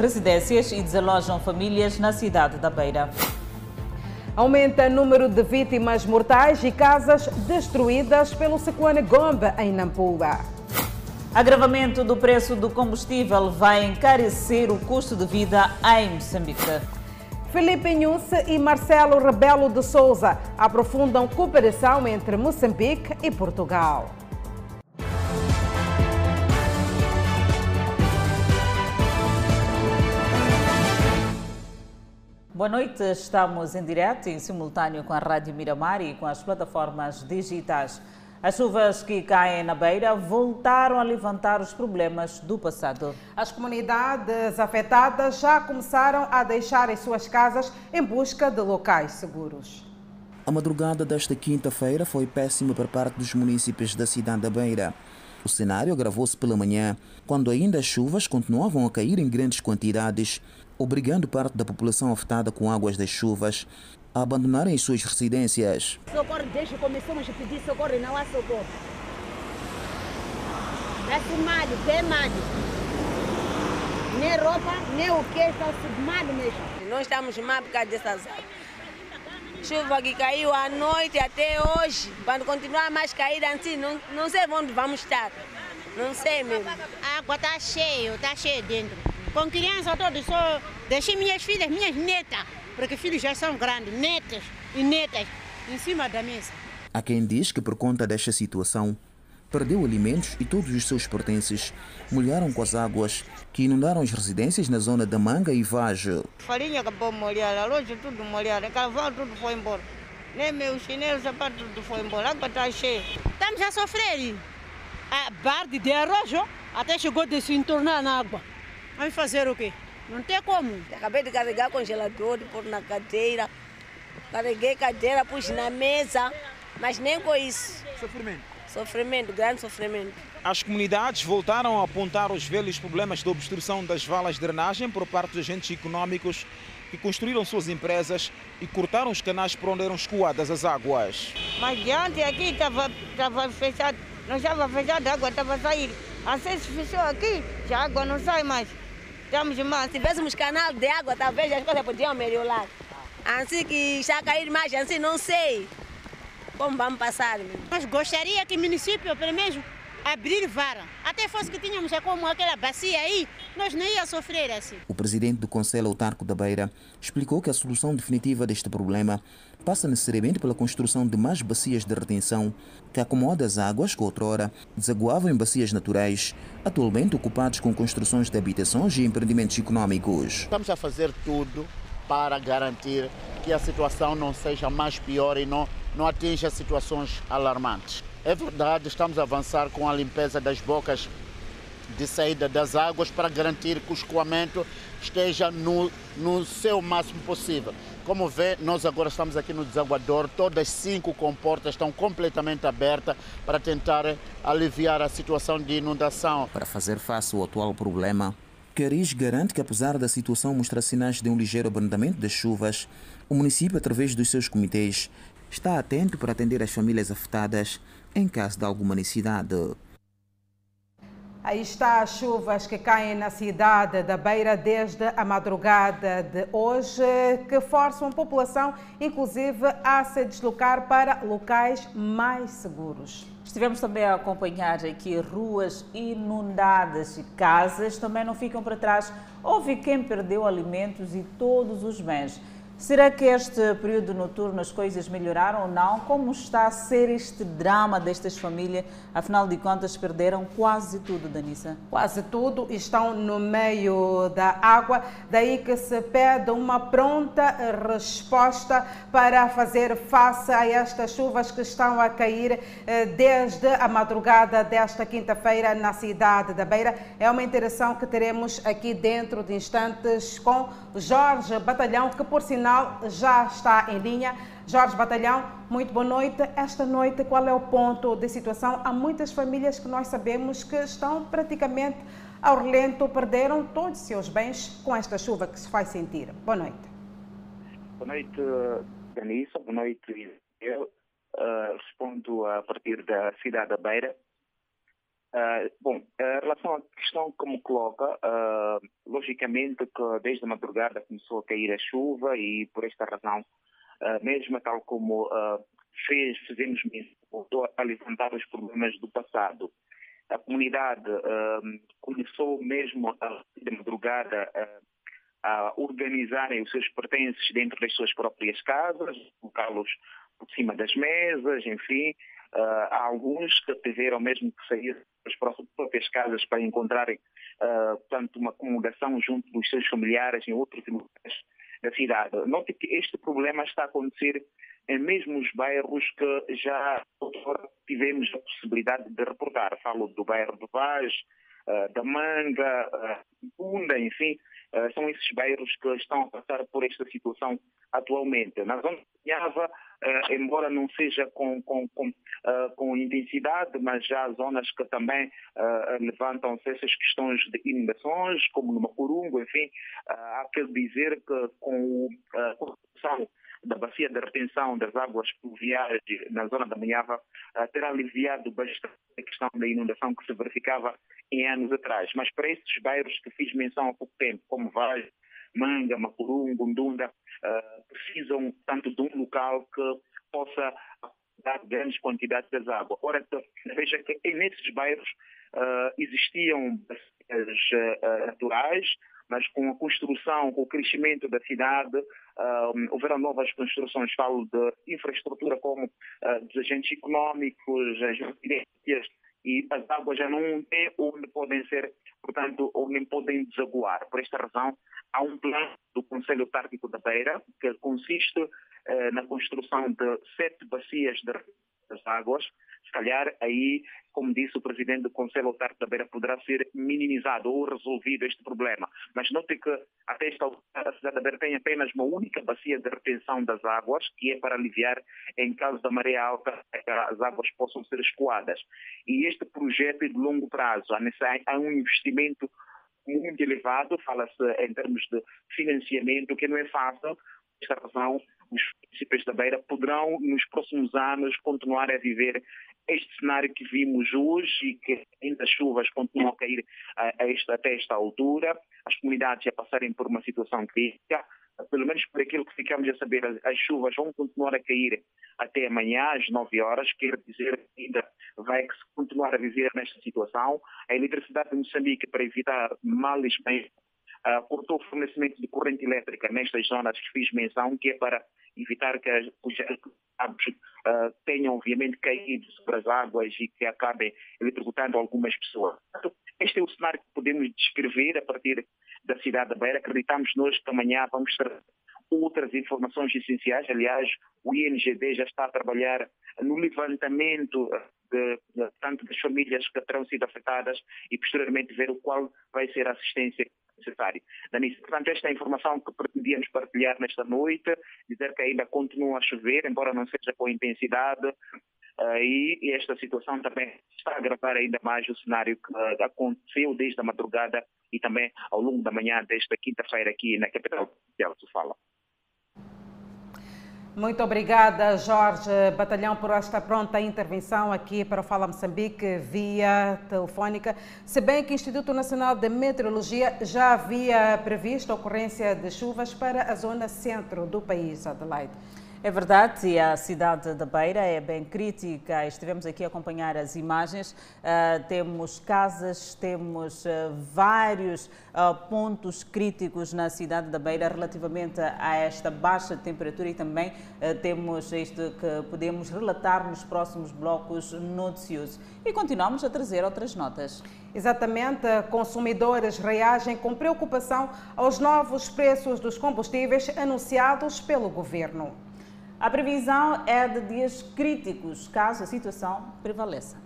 residências e desalojam famílias na cidade da Beira. Aumenta o número de vítimas mortais e casas destruídas pelo ciclone Gombe em Nampula. Agravamento do preço do combustível vai encarecer o custo de vida em Moçambique. Felipe Inhusse e Marcelo Rebelo de Souza aprofundam cooperação entre Moçambique e Portugal. Boa noite, estamos em direto e simultâneo com a Rádio Miramar e com as plataformas digitais. As chuvas que caem na beira voltaram a levantar os problemas do passado. As comunidades afetadas já começaram a deixar as suas casas em busca de locais seguros. A madrugada desta quinta-feira foi péssima por parte dos municípios da cidade da Beira. O cenário agravou-se pela manhã, quando ainda as chuvas continuavam a cair em grandes quantidades, obrigando parte da população afetada com águas das chuvas a abandonarem as suas residências. Socorro, desde que começamos a pedir socorro e não há socorro. Está-se mal, bem mal. Nem roupa, nem o que, está-se mal mesmo. Nós estamos mal por causa dessas águas. Chuva que caiu à noite até hoje. Quando continuar mais cair assim, não, não sei onde vamos estar. Não sei mesmo. A água está cheia, está cheia dentro. Com criança todos, só deixei minhas filhas, minhas netas, porque filhos já são grandes, netas e netas, em cima da mesa. Há quem diz que por conta desta situação, perdeu alimentos e todos os seus pertences molharam com as águas que inundaram as residências na zona da Manga e Vaje. Farinha acabou molhada, a loja tudo molhada, carvão tudo foi embora. Nem meus chinelos, sapato tudo foi embora, a água está cheia. Estamos a sofrer. A barde de arrojo até chegou de se entornar na água. Vamos fazer o quê? Não tem como. Acabei de carregar congelador, pôr na cadeira. Carreguei cadeira, pus na mesa, mas nem com isso. Sofrimento. Sofrimento, grande sofrimento. As comunidades voltaram a apontar os velhos problemas de obstrução das valas de drenagem por parte dos agentes econômicos que construíram suas empresas e cortaram os canais por onde eram escoadas as águas. Mas diante aqui estava fechado, não estava fechado, a água estava a sair. Assim se fechou aqui, já a água não sai mais. Estamos mal. Se tivéssemos canal de água, talvez as coisas podiam melhorar. Assim que está a cair mais, assim não sei como vamos passar. Mas gostaria que o município, pelo menos, abrir vara. Até fosse que tínhamos como aquela bacia aí, nós não ia sofrer assim. O presidente do Conselho Autarco da Beira explicou que a solução definitiva deste problema passa necessariamente pela construção de mais bacias de retenção que acomodam as águas que outrora desaguavam em bacias naturais, atualmente ocupados com construções de habitações e empreendimentos econômicos. Estamos a fazer tudo para garantir que a situação não seja mais pior e não, não atinja situações alarmantes. É verdade, estamos a avançar com a limpeza das bocas de saída das águas para garantir que o escoamento esteja no, no seu máximo possível. Como vê, nós agora estamos aqui no desaguador, todas as cinco comportas estão completamente abertas para tentar aliviar a situação de inundação. Para fazer face ao atual problema, Cariz garante que, apesar da situação mostrar sinais de um ligeiro abrandamento das chuvas, o município, através dos seus comitês, está atento para atender as famílias afetadas em caso de alguma necessidade. Aí está as chuvas que caem na cidade da Beira desde a madrugada de hoje, que forçam a população, inclusive, a se deslocar para locais mais seguros. Estivemos também a acompanhar aqui ruas inundadas e casas também não ficam para trás. Houve quem perdeu alimentos e todos os bens. Será que este período noturno as coisas melhoraram ou não? Como está a ser este drama destas famílias? Afinal de contas, perderam quase tudo, Danissa. Quase tudo estão no meio da água, daí que se pede uma pronta resposta para fazer face a estas chuvas que estão a cair eh, desde a madrugada desta quinta-feira na cidade da Beira. É uma interação que teremos aqui dentro de instantes com Jorge Batalhão, que por sinal já está em linha. Jorge Batalhão, muito boa noite. Esta noite, qual é o ponto de situação? Há muitas famílias que nós sabemos que estão praticamente ao relento, perderam todos os seus bens com esta chuva que se faz sentir. Boa noite. Boa noite, Danissa. Boa noite, eu. Uh, respondo a partir da cidade da Beira. Uh, bom, em relação à questão que me coloca, uh, logicamente que desde a madrugada começou a cair a chuva e por esta razão, uh, mesmo tal como fez, fizemos voltou a levantar os problemas do passado. A comunidade começou mesmo a, de madrugada a organizarem os seus pertences dentro das suas próprias casas, colocá-los por cima das mesas, enfim, Uh, há alguns que tiveram mesmo que sair próprias casas para encontrarem uh, uma acomodação junto dos seus familiares em outros lugares da cidade. Note que este problema está a acontecer em mesmo os bairros que já tivemos a possibilidade de reportar. Falo do bairro do Vaz, uh, da Manga, uh, Punda, enfim, uh, são esses bairros que estão a passar por esta situação atualmente. Na zona de Nhava, Uh, embora não seja com, com, com, uh, com, intensidade, mas já há zonas que também uh, levantam-se essas questões de inundações, como no Macurungo, enfim, há que dizer que com a construção da bacia de retenção das águas pluviais na zona da Manhava terá aliviado bastante a questão da inundação que se verificava em anos atrás. Mas para esses bairros que fiz menção há pouco tempo, como Vale, Manga, Macurungo, Ndunda, uh, precisam tanto de um local que possa dar grandes quantidades de água. Ora, veja que nesses bairros uh, existiam bacias uh, naturais, mas com a construção, com o crescimento da cidade, uh, houveram novas construções, falo de infraestrutura como uh, dos agentes económicos, as residências, e as águas já não têm onde podem ser, portanto, onde podem desaguar. Por esta razão, há um plano do Conselho Autárquico da Beira que consiste eh, na construção de sete bacias de águas, se calhar aí, como disse o presidente do Conselho Autárquico da Beira, poderá ser minimizado ou resolvido este problema. Mas note que até esta altura a cidade da Beira tem apenas uma única bacia de retenção das águas, que é para aliviar, em caso da maré alta, as águas possam ser escoadas. E este projeto é de longo prazo, há um investimento muito elevado, fala-se em termos de financiamento, que não é fácil, por esta razão os municípios da Beira poderão, nos próximos anos, continuar a viver este cenário que vimos hoje e que ainda as chuvas continuam a cair a, a esta, até esta altura, as comunidades a passarem por uma situação crítica, pelo menos por aquilo que ficamos a saber, as, as chuvas vão continuar a cair até amanhã às 9 horas, quer dizer que ainda vai continuar a viver nesta situação. A eletricidade de Moçambique, para evitar males bem uh, cortou o fornecimento de corrente elétrica nestas zonas que fiz menção, que é para evitar que os cabos uh, tenham, obviamente, caído sobre as águas e que acabem eletrocutando algumas pessoas. Este é o cenário que podemos descrever a partir da cidade da Beira. Acreditamos nós que amanhã vamos ter outras informações essenciais. Aliás, o INGD já está a trabalhar no levantamento de, de, tanto das famílias que terão sido afetadas e posteriormente ver o qual vai ser a assistência necessária. Portanto, esta é a informação que pretendíamos partilhar nesta noite, dizer que ainda continua a chover, embora não seja com intensidade, uh, e esta situação também está a agravar ainda mais o cenário que uh, aconteceu desde a madrugada e também ao longo da manhã desta quinta-feira aqui na capital de Alto Fala. Muito obrigada, Jorge Batalhão, por esta pronta intervenção aqui para o Fala Moçambique via telefónica. Se bem que o Instituto Nacional de Meteorologia já havia previsto a ocorrência de chuvas para a zona centro do país, Adelaide. É verdade, e a cidade da Beira é bem crítica. Estivemos aqui a acompanhar as imagens. Uh, temos casas, temos uh, vários uh, pontos críticos na cidade da Beira relativamente a esta baixa temperatura e também temos isto que podemos relatar nos próximos blocos noticiosos. E continuamos a trazer outras notas. Exatamente, consumidores reagem com preocupação aos novos preços dos combustíveis anunciados pelo governo. A previsão é de dias críticos, caso a situação prevaleça.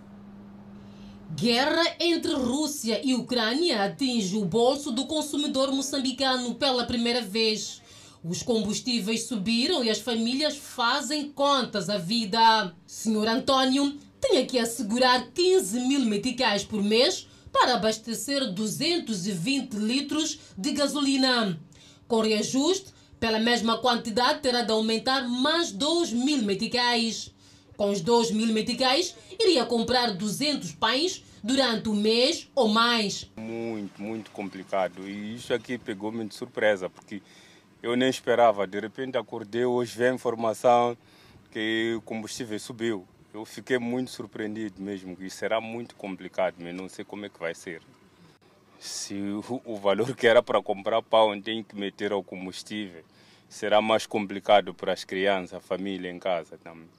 Guerra entre Rússia e Ucrânia atinge o bolso do consumidor moçambicano pela primeira vez. Os combustíveis subiram e as famílias fazem contas à vida. Senhor Antônio tem que assegurar 15 mil meticais por mês para abastecer 220 litros de gasolina. Com reajuste, pela mesma quantidade, terá de aumentar mais 2 mil meticais. Com os 2 mil meticais, iria comprar 200 pães, durante o mês ou mais. Muito, muito complicado. E isso aqui pegou-me de surpresa, porque eu nem esperava. De repente acordei, hoje vem a informação que o combustível subiu. Eu fiquei muito surpreendido mesmo, que será muito complicado, mas não sei como é que vai ser. Se o valor que era para comprar pão tem que meter ao combustível, será mais complicado para as crianças, a família em casa também.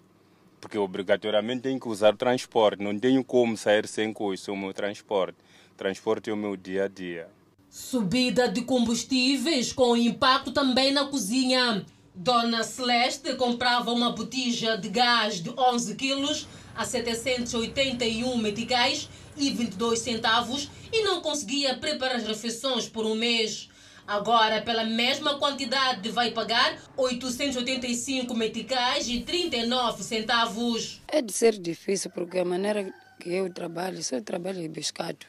Porque obrigatoriamente tem que usar transporte, não tenho como sair sem coisa, o meu transporte. Transporte é o meu dia a dia. Subida de combustíveis com impacto também na cozinha. Dona Celeste comprava uma botija de gás de 11 quilos a 781 meticais e 22 centavos e não conseguia preparar as refeições por um mês. Agora, pela mesma quantidade, vai pagar 885 meticais e 39 centavos. É de ser difícil, porque a maneira que eu trabalho, só trabalho em pescado.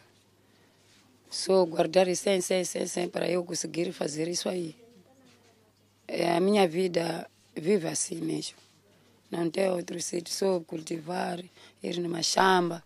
Só guardar 100, 100, 100, 100 para eu conseguir fazer isso aí. É, a minha vida vive assim mesmo. Não tem outro sítio, só cultivar, ir numa chamba,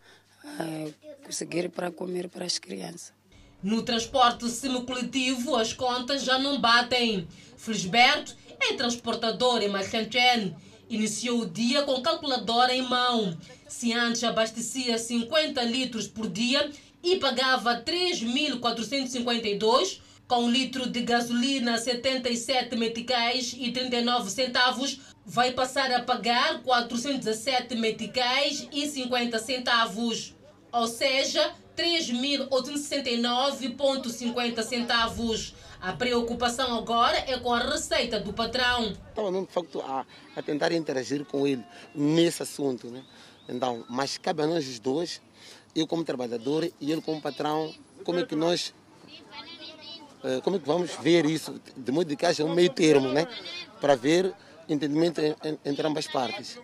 é, conseguir para comer para as crianças. No transporte semicoletivo, as contas já não batem. Felisberto é transportador em Machanchen. Iniciou o dia com calculadora em mão. Se antes abastecia 50 litros por dia e pagava 3.452, com um litro de gasolina 77 meticais e 39 centavos, vai passar a pagar 417 meticais e 50 centavos. Ou seja, 3.869,50 centavos. A preocupação agora é com a receita do patrão. Estava de facto, a, a tentar interagir com ele nesse assunto. Né? Então, mas cabe a nós os dois, eu como trabalhador e ele como patrão, como é que nós eh, como é que vamos ver isso, de modo que haja um meio termo, né? para ver entendimento entre ambas partes.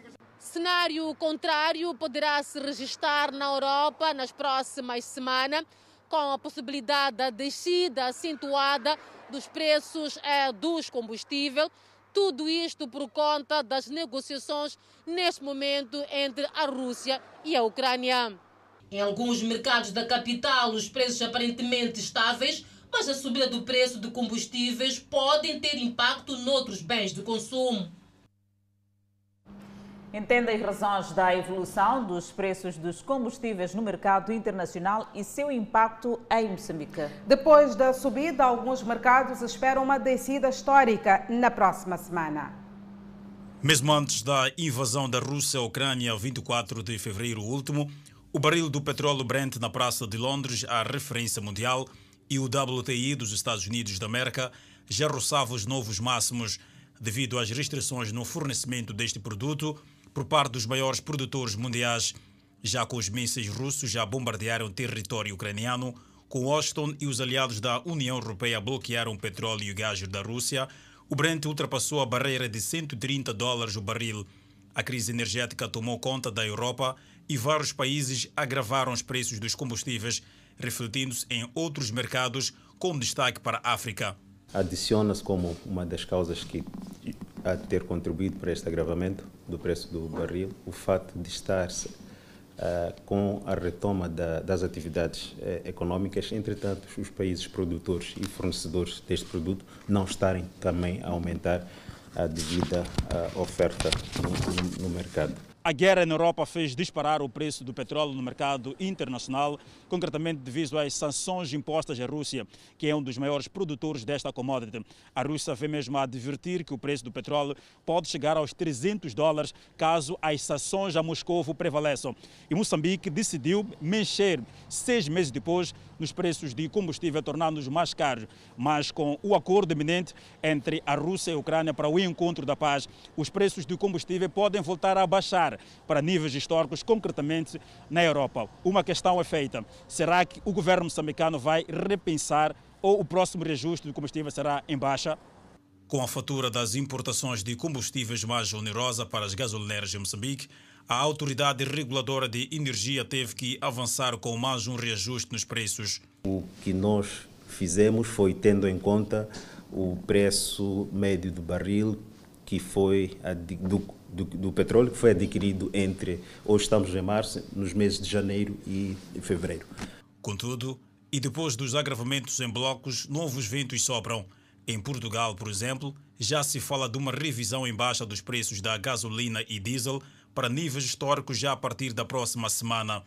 Cenário contrário poderá se registrar na Europa nas próximas semanas, com a possibilidade da descida acentuada dos preços eh, dos combustíveis. Tudo isto por conta das negociações neste momento entre a Rússia e a Ucrânia. Em alguns mercados da capital, os preços aparentemente estáveis mas a subida do preço de combustíveis podem ter impacto noutros bens de consumo. Entenda as razões da evolução dos preços dos combustíveis no mercado internacional e seu impacto em Moçambique. Depois da subida, alguns mercados esperam uma descida histórica na próxima semana. Mesmo antes da invasão da Rússia à Ucrânia, 24 de fevereiro último, o barril do petróleo Brent na Praça de Londres, a referência mundial, e o WTI dos Estados Unidos da América já roçava os novos máximos devido às restrições no fornecimento deste produto por parte dos maiores produtores mundiais, já que os mísseis russos já bombardearam território ucraniano, com Washington e os aliados da União Europeia bloquearam o petróleo e o gás da Rússia, o Brent ultrapassou a barreira de 130 dólares o barril. A crise energética tomou conta da Europa e vários países agravaram os preços dos combustíveis refletindo-se em outros mercados, com destaque para a África. Adiciona-se como uma das causas que a ter contribuído para este agravamento do preço do barril o fato de estar uh, com a retoma da, das atividades uh, económicas, entretanto, os países produtores e fornecedores deste produto não estarem também a aumentar a devida uh, oferta no, no, no mercado. A guerra na Europa fez disparar o preço do petróleo no mercado internacional, concretamente devido às sanções impostas à Rússia, que é um dos maiores produtores desta commodity. A Rússia vem mesmo a advertir que o preço do petróleo pode chegar aos 300 dólares caso as sanções a Moscou prevaleçam. E Moçambique decidiu mexer seis meses depois nos preços de combustível, tornando-os mais caros. Mas com o acordo iminente entre a Rússia e a Ucrânia para o encontro da paz, os preços do combustível podem voltar a baixar para níveis históricos, concretamente na Europa. Uma questão é feita: será que o governo moçambicano vai repensar ou o próximo reajuste do combustível será em baixa? Com a fatura das importações de combustíveis mais onerosa para as gasolineras em Moçambique, a Autoridade Reguladora de Energia teve que avançar com mais um reajuste nos preços. O que nós fizemos foi tendo em conta o preço médio do barril, que foi do do, do, petróleo que foi adquirido entre, hoje estamos em março, nos meses de janeiro e fevereiro. Contudo, e depois dos agravamentos em blocos, novos ventos sopram. Em Portugal, por exemplo, já se fala de uma revisão em baixa dos preços da gasolina e diesel para níveis históricos já a partir da próxima semana.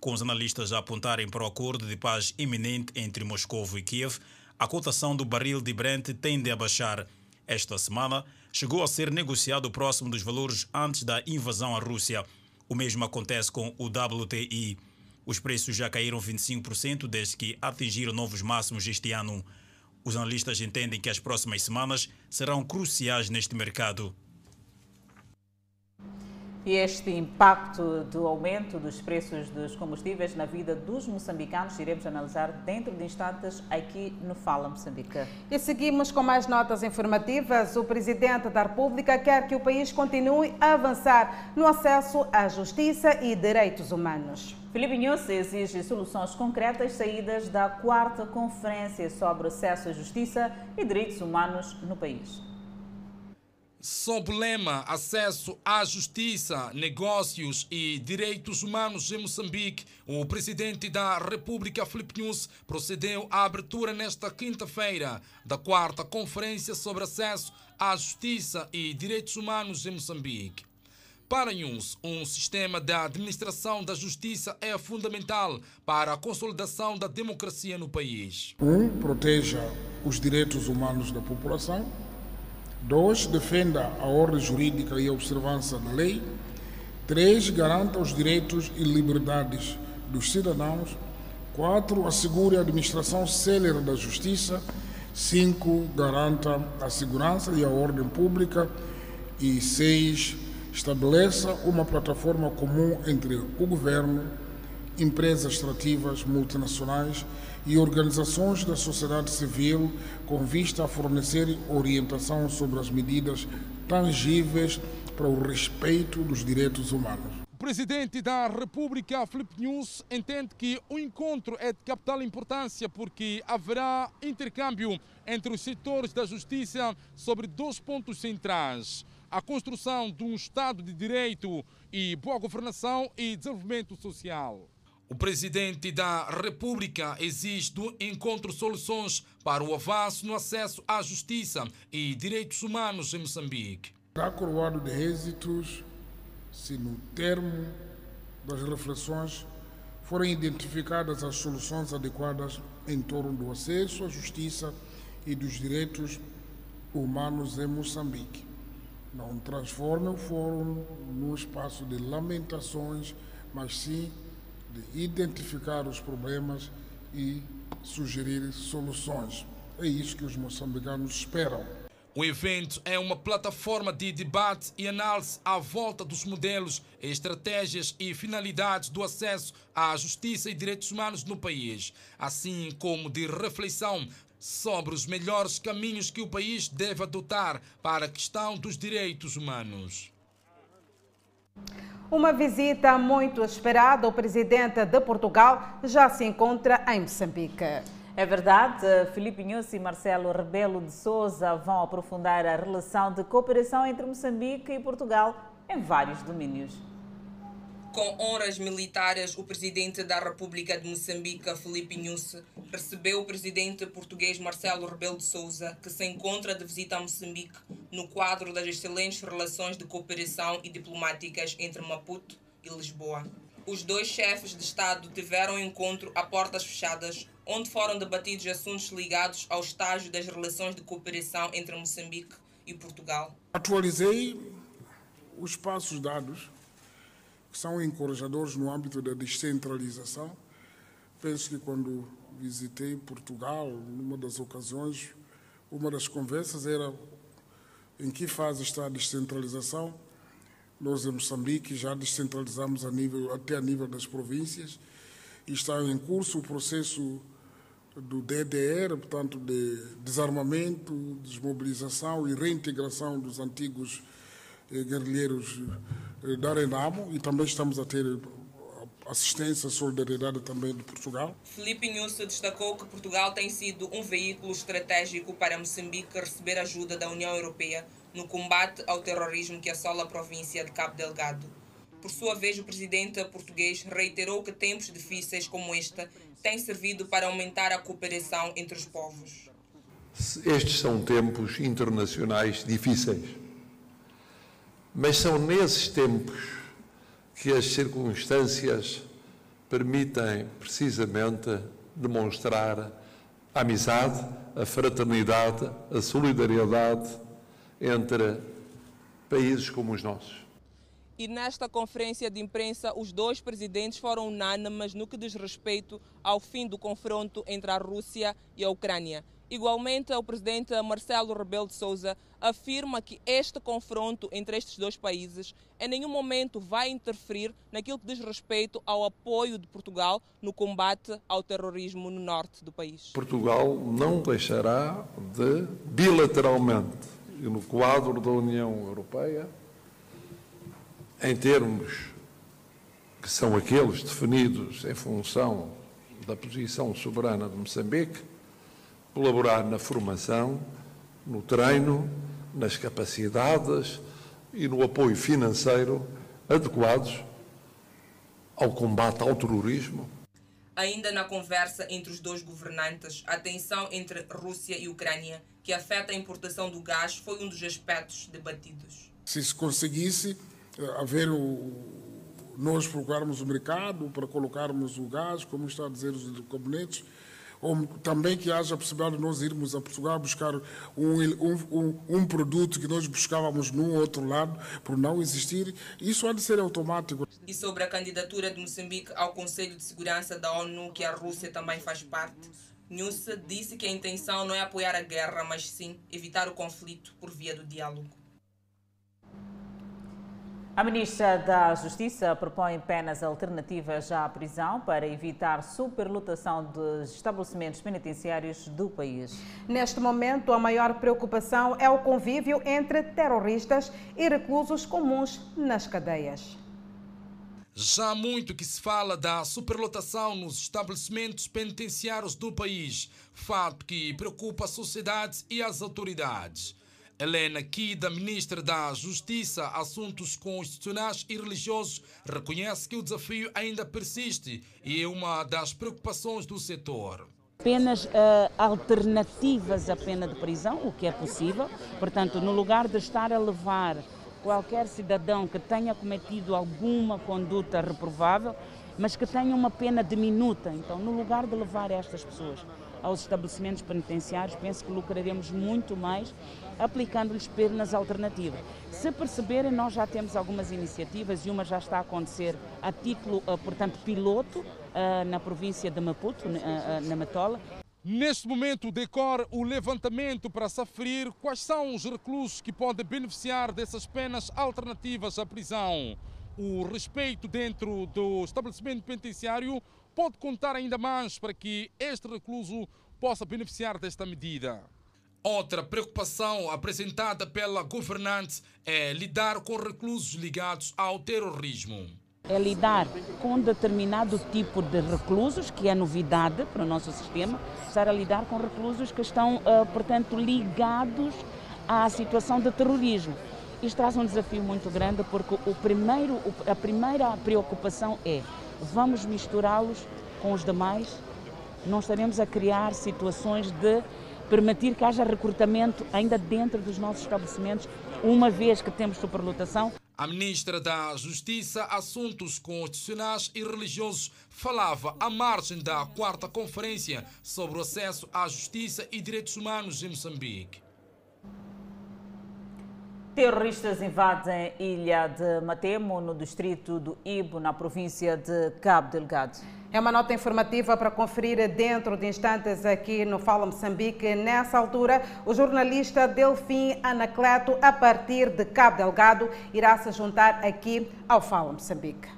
Com os analistas a apontarem para o acordo de paz iminente entre Moscou e Kiev, a cotação do barril de Brent tende a baixar. Esta semana, chegou a ser negociado próximo dos valores antes da invasão à Rússia. O mesmo acontece com o WTI. Os preços já caíram 25% desde que atingiram novos máximos este ano. Os analistas entendem que as próximas semanas serão cruciais neste mercado. E este impacto do aumento dos preços dos combustíveis na vida dos moçambicanos iremos analisar dentro de instantes aqui no Fala Moçambique. E seguimos com mais notas informativas. O Presidente da República quer que o país continue a avançar no acesso à justiça e direitos humanos. Filipe Nunes exige soluções concretas saídas da quarta conferência sobre acesso à justiça e direitos humanos no país sob o lema Acesso à Justiça, Negócios e Direitos Humanos em Moçambique, o presidente da República, Filipe Nunes, procedeu à abertura nesta quinta-feira da quarta Conferência sobre Acesso à Justiça e Direitos Humanos em Moçambique. Para Nunes, um sistema de administração da justiça é fundamental para a consolidação da democracia no país. Um, proteja os direitos humanos da população 2. Defenda a ordem jurídica e a observância da lei. 3. Garanta os direitos e liberdades dos cidadãos. 4. Assegure a administração célere da justiça. 5. Garanta a segurança e a ordem pública. E 6. Estabeleça uma plataforma comum entre o governo, empresas extrativas multinacionais e organizações da sociedade civil com vista a fornecer orientação sobre as medidas tangíveis para o respeito dos direitos humanos. O presidente da República, Filipe News, entende que o encontro é de capital importância porque haverá intercâmbio entre os setores da justiça sobre dois pontos centrais: a construção de um Estado de direito e boa governação e desenvolvimento social. O presidente da República exige do encontro soluções para o avanço no acesso à justiça e direitos humanos em Moçambique. Será coroado de êxitos se no termo das reflexões forem identificadas as soluções adequadas em torno do acesso à justiça e dos direitos humanos em Moçambique. Não transforme o fórum num espaço de lamentações, mas sim de identificar os problemas e sugerir soluções. É isso que os moçambicanos esperam. O evento é uma plataforma de debate e análise à volta dos modelos, estratégias e finalidades do acesso à justiça e direitos humanos no país, assim como de reflexão sobre os melhores caminhos que o país deve adotar para a questão dos direitos humanos. Uma visita muito esperada. O presidente de Portugal já se encontra em Moçambique. É verdade, Filipe Nunes e Marcelo Rebelo de Souza vão aprofundar a relação de cooperação entre Moçambique e Portugal em vários domínios. Com honras militares, o presidente da República de Moçambique, Felipe Nunes, recebeu o presidente português Marcelo Rebelo de Sousa, que se encontra de visita a Moçambique no quadro das excelentes relações de cooperação e diplomáticas entre Maputo e Lisboa. Os dois chefes de Estado tiveram um encontro a portas fechadas, onde foram debatidos assuntos ligados ao estágio das relações de cooperação entre Moçambique e Portugal. Atualizei os passos dados são encorajadores no âmbito da descentralização. Penso que quando visitei Portugal, numa das ocasiões, uma das conversas era em que fase está a descentralização. Nós em Moçambique já descentralizamos a nível, até a nível das províncias e está em curso o processo do DDR, portanto, de desarmamento, desmobilização e reintegração dos antigos eh, guerrilheiros da Renamo e também estamos a ter assistência, solidariedade também de Portugal. Felipe Inhusse destacou que Portugal tem sido um veículo estratégico para Moçambique receber ajuda da União Europeia no combate ao terrorismo que assola a província de Cabo Delgado. Por sua vez, o presidente português reiterou que tempos difíceis como este têm servido para aumentar a cooperação entre os povos. Estes são tempos internacionais difíceis, mas são nesses tempos que as circunstâncias permitem precisamente demonstrar a amizade, a fraternidade, a solidariedade entre países como os nossos. E nesta conferência de imprensa, os dois presidentes foram unânimes no que diz respeito ao fim do confronto entre a Rússia e a Ucrânia. Igualmente, o presidente Marcelo Rebelo de Sousa afirma que este confronto entre estes dois países em nenhum momento vai interferir naquilo que diz respeito ao apoio de Portugal no combate ao terrorismo no norte do país. Portugal não deixará de, bilateralmente e no quadro da União Europeia, em termos que são aqueles definidos em função da posição soberana de Moçambique, colaborar na formação, no treino, nas capacidades e no apoio financeiro adequados ao combate ao terrorismo. Ainda na conversa entre os dois governantes, a tensão entre Rússia e Ucrânia, que afeta a importação do gás, foi um dos aspectos debatidos. Se se conseguisse eh, haver o, nós procurarmos o mercado para colocarmos o gás, como está a dizer os cabinetes, ou também que haja a possibilidade de nós irmos a Portugal buscar um, um, um, produto que nós buscávamos num outro lado, por não existir, isso há de ser automático. E sobre a candidatura de Moçambique ao Conselho de Segurança da ONU, que a Rússia também faz parte, Nussa disse que a intenção não é apoiar a guerra, mas sim evitar o conflito por via do diálogo. A ministra da Justiça propõe penas alternativas à prisão para evitar superlotação dos estabelecimentos penitenciários do país. Neste momento, a maior preocupação é o convívio entre terroristas e reclusos comuns nas cadeias. Já há muito que se fala da superlotação nos estabelecimentos penitenciários do país, fato que preocupa a sociedade e as autoridades. Helena Kida, ministra da Justiça, Assuntos Constitucionais e Religiosos, reconhece que o desafio ainda persiste e é uma das preocupações do setor. Penas uh, alternativas à pena de prisão, o que é possível. Portanto, no lugar de estar a levar qualquer cidadão que tenha cometido alguma conduta reprovável, mas que tenha uma pena diminuta, então, no lugar de levar estas pessoas aos estabelecimentos penitenciários, penso que lucraremos muito mais aplicando-lhes penas alternativas. Se perceberem, nós já temos algumas iniciativas e uma já está a acontecer a título, eh, portanto, piloto eh, na província de Maputo, eh, na Matola. Neste momento decorre o levantamento para se aferir quais são os reclusos que podem beneficiar dessas penas alternativas à prisão. O respeito dentro do estabelecimento penitenciário pode contar ainda mais para que este recluso possa beneficiar desta medida. Outra preocupação apresentada pela governante é lidar com reclusos ligados ao terrorismo. É lidar com determinado tipo de reclusos, que é novidade para o nosso sistema, estar a lidar com reclusos que estão, uh, portanto, ligados à situação de terrorismo. Isto traz um desafio muito grande porque o primeiro, a primeira preocupação é vamos misturá-los com os demais, não estaremos a criar situações de permitir que haja recrutamento ainda dentro dos nossos estabelecimentos, uma vez que temos superlotação. A ministra da Justiça, Assuntos Constitucionais e Religiosos falava à margem da quarta conferência sobre o acesso à justiça e direitos humanos em Moçambique. Terroristas invadem ilha de Matemo, no distrito do Ibo, na província de Cabo Delgado. É uma nota informativa para conferir dentro de instantes aqui no Fala Moçambique. Nessa altura, o jornalista Delfim Anacleto, a partir de Cabo Delgado, irá se juntar aqui ao Fala Moçambique.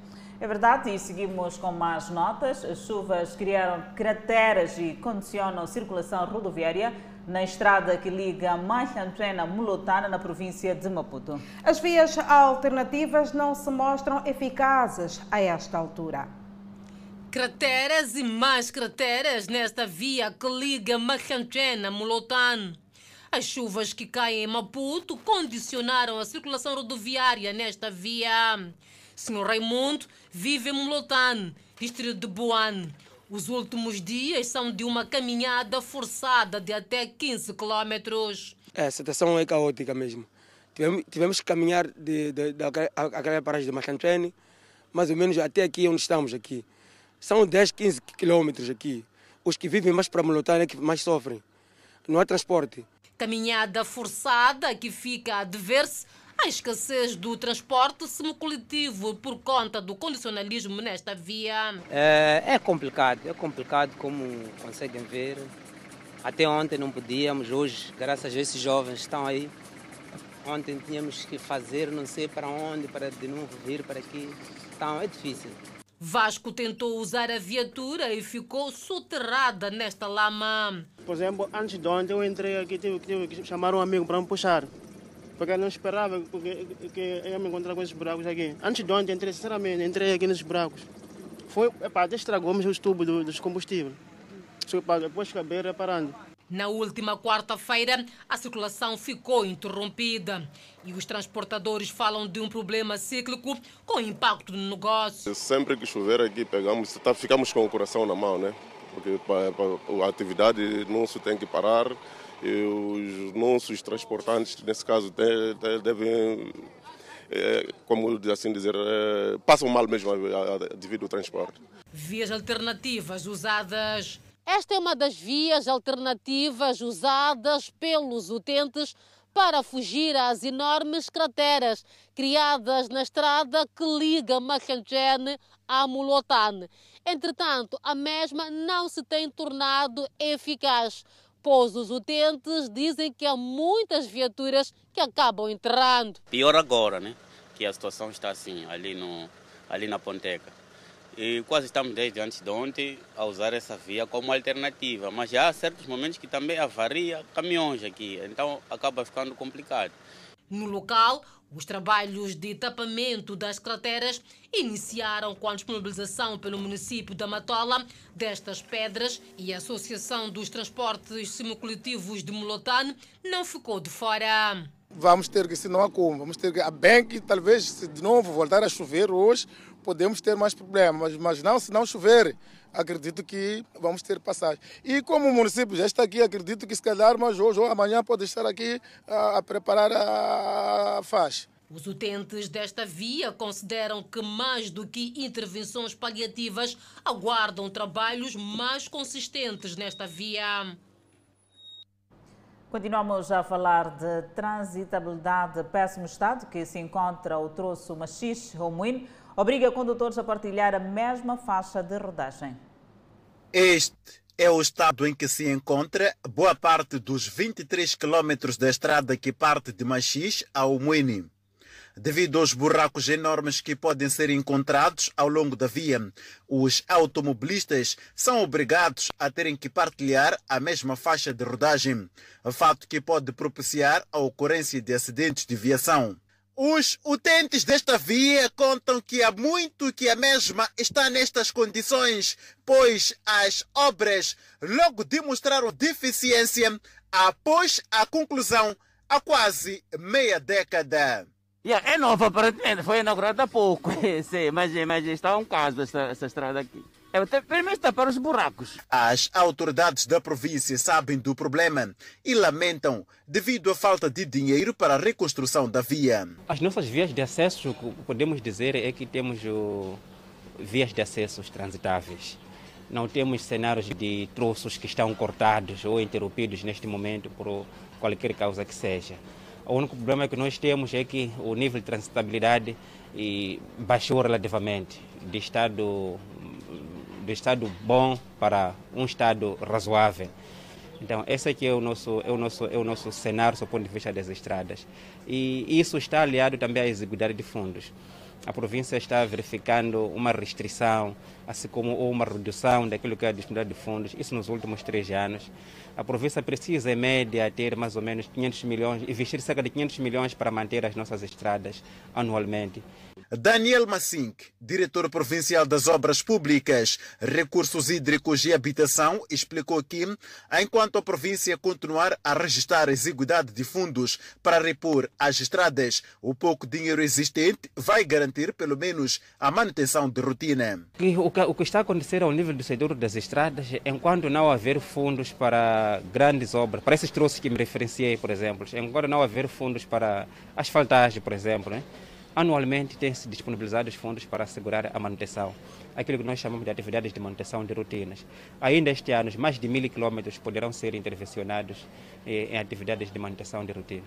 É verdade, e seguimos com mais notas. As chuvas criaram crateras e condicionam a circulação rodoviária na estrada que liga Machantrena Mulotana, na província de Maputo. As vias alternativas não se mostram eficazes a esta altura. Crateras e mais crateras nesta via que liga Machanchen a Molotan. As chuvas que caem em Maputo condicionaram a circulação rodoviária nesta via. Senhor Raimundo vive em Molotan, distrito de Boan. Os últimos dias são de uma caminhada forçada de até 15 quilômetros. É, a situação é caótica mesmo. Tivemos, tivemos que caminhar de, de, de, aquela paragem de Machantrene, mais ou menos até aqui onde estamos aqui. São 10, 15 quilômetros aqui. Os que vivem mais para Molotano é que mais sofrem. Não há transporte. Caminhada forçada que fica a dever-se à escassez do transporte semicoletivo por conta do condicionalismo nesta via. É, é complicado, é complicado como conseguem ver. Até ontem não podíamos, hoje, graças a esses jovens estão aí. Ontem tínhamos que fazer não sei para onde, para de novo vir para aqui. Então é difícil. Vasco tentou usar a viatura e ficou soterrada nesta lama. Por exemplo, antes de ontem eu entrei aqui, tive, tive que chamar um amigo para me puxar. Porque eu não esperava porque, que eu me encontrar com esses buracos aqui. Antes de ontem, entrei, sinceramente, entrei aqui nesses buracos. Foi, epá, até estragou-me os tubos do, dos combustíveis. Depois acabei reparando. Na última quarta-feira, a circulação ficou interrompida e os transportadores falam de um problema cíclico com impacto no negócio. Sempre que chover aqui, pegamos, tá, ficamos com o coração na mão, né? Porque a atividade não se tem que parar e os nossos transportantes, nesse caso, devem, é, como assim dizer, é, passam mal mesmo devido ao transporte. Vias alternativas usadas esta é uma das vias alternativas usadas pelos utentes para fugir às enormes crateras criadas na estrada que liga Machanchen a Mulotan. Entretanto, a mesma não se tem tornado eficaz, pois os utentes dizem que há muitas viaturas que acabam enterrando. Pior agora, né? Que a situação está assim, ali, no, ali na Ponteca. E quase estamos desde antes de ontem a usar essa via como alternativa, mas já há certos momentos que também avaria caminhões aqui, então acaba ficando complicado. No local, os trabalhos de tapamento das crateras iniciaram com a disponibilização pelo município da Matola destas pedras e a Associação dos Transportes Semicoletivos de Molotane não ficou de fora. Vamos ter que, se não há como, vamos ter que, a bem que talvez se de novo voltar a chover hoje, podemos ter mais problemas, mas não se não chover, acredito que vamos ter passagem. E como o município já está aqui, acredito que se calhar mais hoje ou amanhã pode estar aqui a, a preparar a, a faixa. Os utentes desta via consideram que, mais do que intervenções paliativas, aguardam trabalhos mais consistentes nesta via. Continuamos a falar de transitabilidade péssimo estado que se encontra o troço Machis Romuin obriga condutores a partilhar a mesma faixa de rodagem. Este é o estado em que se encontra boa parte dos 23 quilômetros da estrada que parte de Machis ao Moini. Devido aos buracos enormes que podem ser encontrados ao longo da via, os automobilistas são obrigados a terem que partilhar a mesma faixa de rodagem, fato que pode propiciar a ocorrência de acidentes de viação. Os utentes desta via contam que há muito que a mesma está nestas condições, pois as obras logo demonstraram deficiência após a conclusão há quase meia década. É nova aparentemente, foi inaugurada há pouco, sim, mas, mas está um caso essa, essa estrada aqui. É, primeiro tapar os buracos. As autoridades da província sabem do problema e lamentam devido à falta de dinheiro para a reconstrução da via. As nossas vias de acesso, podemos dizer, é que temos o, vias de acesso transitáveis. Não temos cenários de troços que estão cortados ou interrompidos neste momento por qualquer causa que seja. O único problema que nós temos é que o nível de transitabilidade baixou relativamente de estado de estado bom para um estado razoável. Então, esse aqui é o nosso, é o nosso, é o nosso cenário do ponto de vista das estradas. E isso está aliado também à exiguidade de fundos. A província está verificando uma restrição, assim como uma redução daquilo que é a disponibilidade de fundos, isso nos últimos três anos. A província precisa, em média, ter mais ou menos 500 milhões, investir cerca de 500 milhões para manter as nossas estradas anualmente. Daniel Massink, diretor provincial das Obras Públicas, Recursos Hídricos e Habitação, explicou que, enquanto a província continuar a registrar a exiguidade de fundos para repor as estradas, o pouco dinheiro existente vai garantir pelo menos a manutenção de rotina. O que, o que está a acontecer ao nível do setor das estradas, enquanto não haver fundos para grandes obras, para esses troços que me referenciei, por exemplo, enquanto não haver fundos para asfaltagem, por exemplo, né? anualmente tem-se disponibilizado os fundos para assegurar a manutenção, aquilo que nós chamamos de atividades de manutenção de rotinas. Ainda este ano, mais de mil quilômetros poderão ser intervencionados em atividades de manutenção de rotina.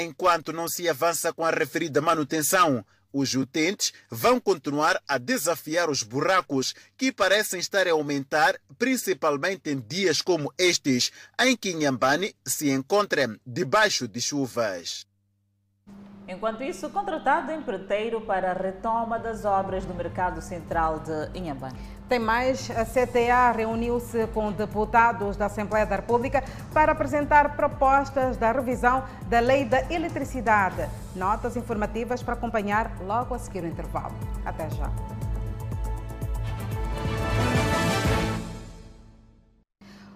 Enquanto não se avança com a referida manutenção, os utentes vão continuar a desafiar os buracos que parecem estar a aumentar, principalmente em dias como estes, em que Inhambane se encontra debaixo de chuvas. Enquanto isso, contratado empreiteiro para a retoma das obras do Mercado Central de Inhambane. Tem mais, a CTA reuniu-se com deputados da Assembleia da República para apresentar propostas da revisão da Lei da Eletricidade. Notas informativas para acompanhar logo a seguir o intervalo. Até já.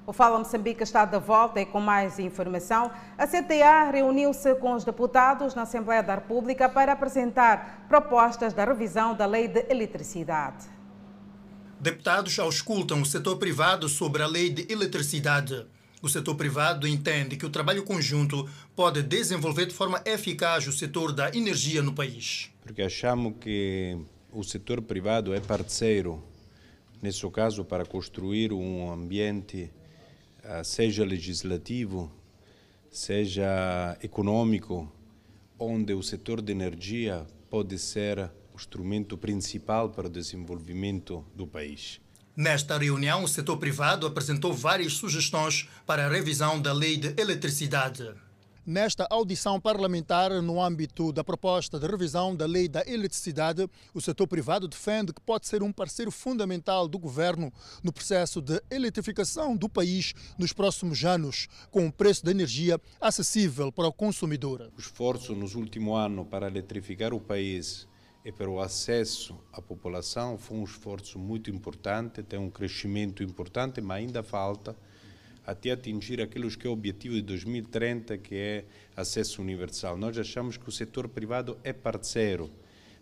O Fala Moçambique está de volta e com mais informação. A CTA reuniu-se com os deputados na Assembleia da República para apresentar propostas da revisão da Lei de Eletricidade. Deputados auscultam o setor privado sobre a Lei de Eletricidade. O setor privado entende que o trabalho conjunto pode desenvolver de forma eficaz o setor da energia no país. Porque achamos que o setor privado é parceiro, nesse caso, para construir um ambiente seja legislativo, seja econômico, onde o setor de energia pode ser o instrumento principal para o desenvolvimento do país. Nesta reunião, o setor privado apresentou várias sugestões para a revisão da lei de eletricidade. Nesta audição parlamentar, no âmbito da proposta de revisão da lei da eletricidade, o setor privado defende que pode ser um parceiro fundamental do governo no processo de eletrificação do país nos próximos anos, com o preço da energia acessível para o consumidor. O esforço nos últimos anos para eletrificar o país e para o acesso à população foi um esforço muito importante, tem um crescimento importante, mas ainda falta até atingir aqueles que é o objetivo de 2030, que é acesso universal. Nós achamos que o setor privado é parceiro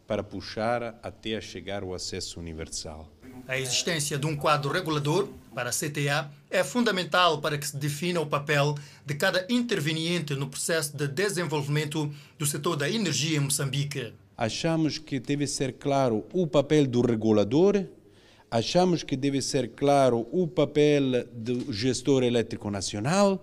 para puxar até chegar ao acesso universal. A existência de um quadro regulador para a CTA é fundamental para que se defina o papel de cada interveniente no processo de desenvolvimento do setor da energia em Moçambique. Achamos que deve ser claro o papel do regulador, achamos que deve ser claro o papel do gestor elétrico nacional,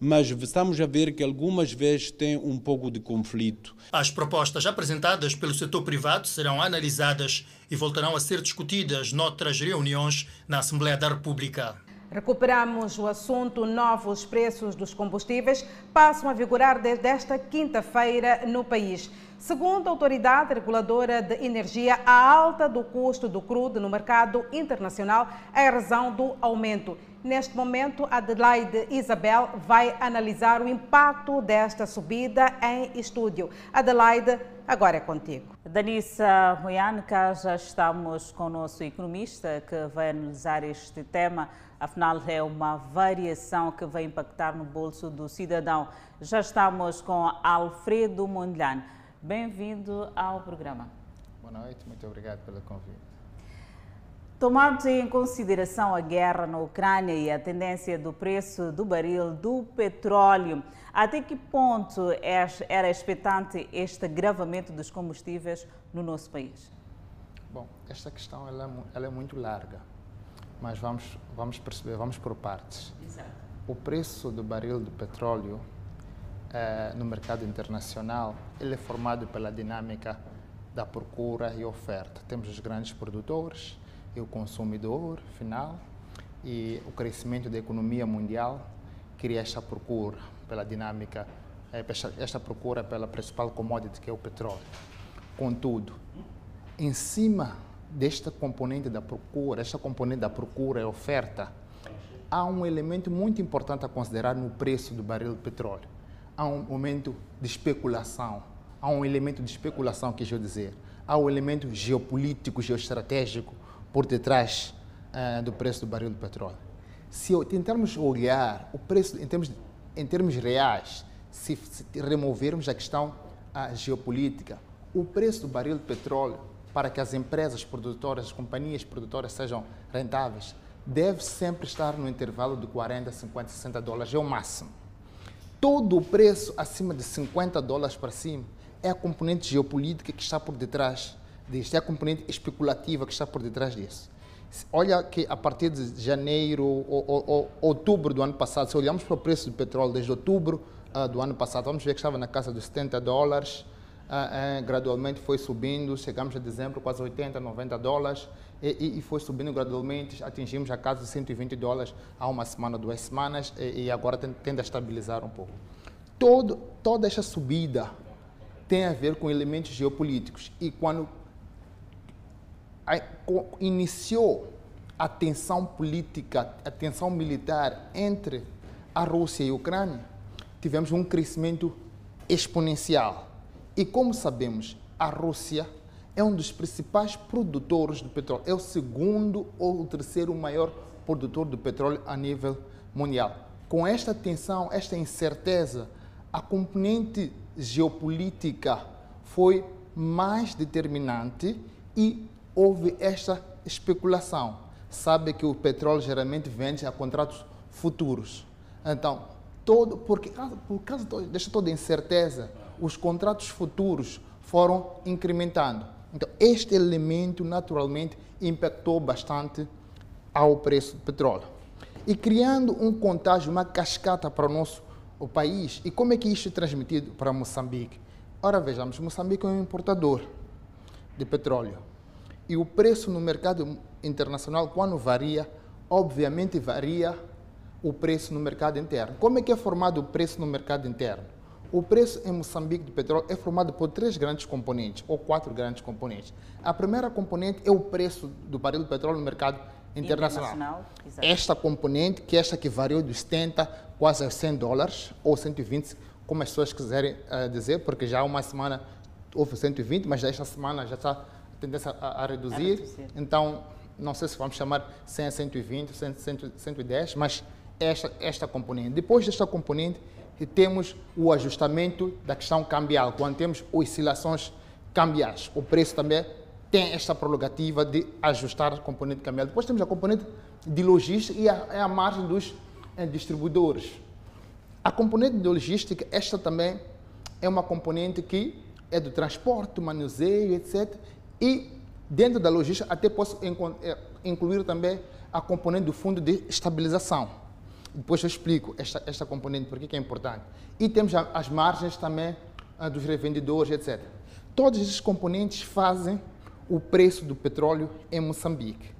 mas estamos a ver que algumas vezes tem um pouco de conflito. As propostas apresentadas pelo setor privado serão analisadas e voltarão a ser discutidas noutras reuniões na Assembleia da República. Recuperamos o assunto. Novos preços dos combustíveis passam a vigorar desde esta quinta-feira no país. Segundo a Autoridade Reguladora de Energia, a alta do custo do crudo no mercado internacional é a razão do aumento. Neste momento, Adelaide Isabel vai analisar o impacto desta subida em estúdio. Adelaide, agora é contigo. Danissa Moianca, já estamos com o nosso economista que vai analisar este tema. Afinal, é uma variação que vai impactar no bolso do cidadão. Já estamos com Alfredo Mondlane. Bem-vindo ao programa. Boa noite, muito obrigado pelo convite. Tomando em consideração a guerra na Ucrânia e a tendência do preço do barril do petróleo, até que ponto era expectante este agravamento dos combustíveis no nosso país? Bom, esta questão ela é, ela é muito larga, mas vamos, vamos perceber, vamos por partes. Exato. O preço do barril de petróleo eh, no mercado internacional, ele é formado pela dinâmica da procura e oferta. Temos os grandes produtores e o consumidor final e o crescimento da economia mundial cria esta procura pela dinâmica, eh, esta procura pela principal commodity que é o petróleo. Contudo, em cima desta componente da procura, esta componente da procura e oferta, há um elemento muito importante a considerar no preço do barril de petróleo há um momento de especulação, há um elemento de especulação, quis eu dizer. há o elemento geopolítico, geoestratégico por detrás uh, do preço do barril de petróleo. Se tentarmos olhar o preço em termos, em termos reais, se, se removermos a questão a geopolítica, o preço do barril de petróleo para que as empresas produtoras, as companhias produtoras sejam rentáveis, deve sempre estar no intervalo de 40, 50, 60 dólares, é o máximo. Todo o preço acima de 50 dólares para cima é a componente geopolítica que está por detrás disto, é a componente especulativa que está por detrás disso. Olha que a partir de janeiro ou, ou, ou outubro do ano passado, se olharmos para o preço do petróleo desde outubro uh, do ano passado, vamos ver que estava na casa dos 70 dólares, uh, uh, gradualmente foi subindo, chegamos a dezembro quase 80, 90 dólares, e, e, foi subindo gradualmente, atingimos a casa de 120 dólares há uma semana, duas semanas, e, e agora tende a estabilizar um pouco. Todo, toda essa subida tem a ver com elementos geopolíticos. E quando iniciou a tensão política, a tensão militar entre a Rússia e a Ucrânia, tivemos um crescimento exponencial. E como sabemos, a Rússia é um dos principais produtores de petróleo, é o segundo ou o terceiro maior produtor de petróleo a nível mundial. Com esta tensão, esta incerteza, a componente geopolítica foi mais determinante e houve esta especulação. Sabe que o petróleo geralmente vende a contratos futuros. Então, todo, porque, por causa desta toda incerteza, os contratos futuros foram incrementando. Então, este elemento naturalmente impactou bastante ao preço do petróleo. E criando um contágio, uma cascata para o nosso o país. E como é que isto é transmitido para Moçambique? Ora, vejamos, Moçambique é um importador de petróleo. E o preço no mercado internacional, quando varia, obviamente varia o preço no mercado interno. Como é que é formado o preço no mercado interno? O preço em Moçambique de petróleo é formado por três grandes componentes, ou quatro grandes componentes. A primeira componente é o preço do barril de petróleo no mercado internacional. internacional esta componente, que é esta que variou dos 70 quase a 100 dólares, ou 120, como as pessoas quiserem uh, dizer, porque já há uma semana houve 120, mas esta semana já está a tendência a, a, reduzir. a reduzir. Então, não sei se vamos chamar 100 a 120, 100, 100, 110, mas esta, esta componente. Depois desta componente, temos o ajustamento da questão cambial, quando temos oscilações cambiais. O preço também tem esta prerrogativa de ajustar a componente cambial. Depois temos a componente de logística e a, é a margem dos eh, distribuidores. A componente de logística, esta também é uma componente que é do transporte, manuseio, etc. E dentro da logística até posso eh, incluir também a componente do fundo de estabilização. Depois eu explico esta, esta componente, porque é importante. E temos as margens também ah, dos revendedores, etc. Todos esses componentes fazem o preço do petróleo em Moçambique.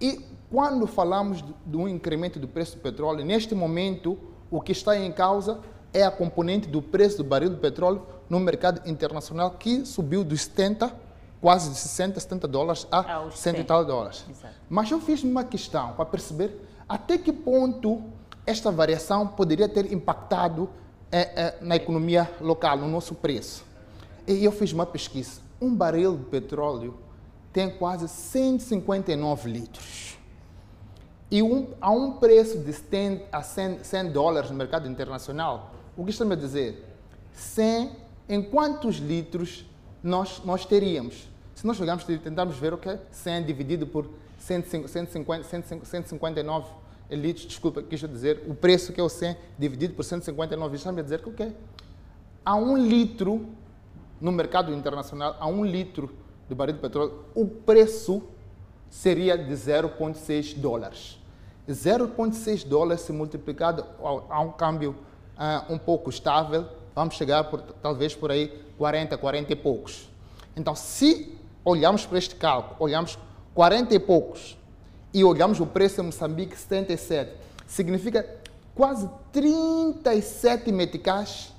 E quando falamos de um incremento do preço do petróleo, neste momento, o que está em causa é a componente do preço do barril de petróleo no mercado internacional, que subiu dos 70, quase de 60, 70 dólares a 100 e tal dólares. Exato. Mas eu fiz uma questão para perceber até que ponto esta variação poderia ter impactado é, é, na economia local, no nosso preço. E eu fiz uma pesquisa um barril de petróleo tem quase 159 litros. E um, a um preço de 100 a 100, 100 dólares no mercado internacional, o que está-me a dizer? 100, em quantos litros nós, nós teríamos? Se nós pegarmos e tentarmos ver o que é 100 dividido por 150, 150, 159 litros, desculpa, quis dizer, o preço que é o 100 dividido por 159, está-me a dizer que o quê? Há um litro no mercado internacional a um litro de barril de petróleo, o preço seria de 0,6 dólares. 0,6 dólares se multiplicado a um câmbio uh, um pouco estável, vamos chegar por, talvez por aí 40, 40 e poucos. Então, se olharmos para este cálculo, olhamos 40 e poucos e olhamos o preço em Moçambique 77, significa quase 37 meticais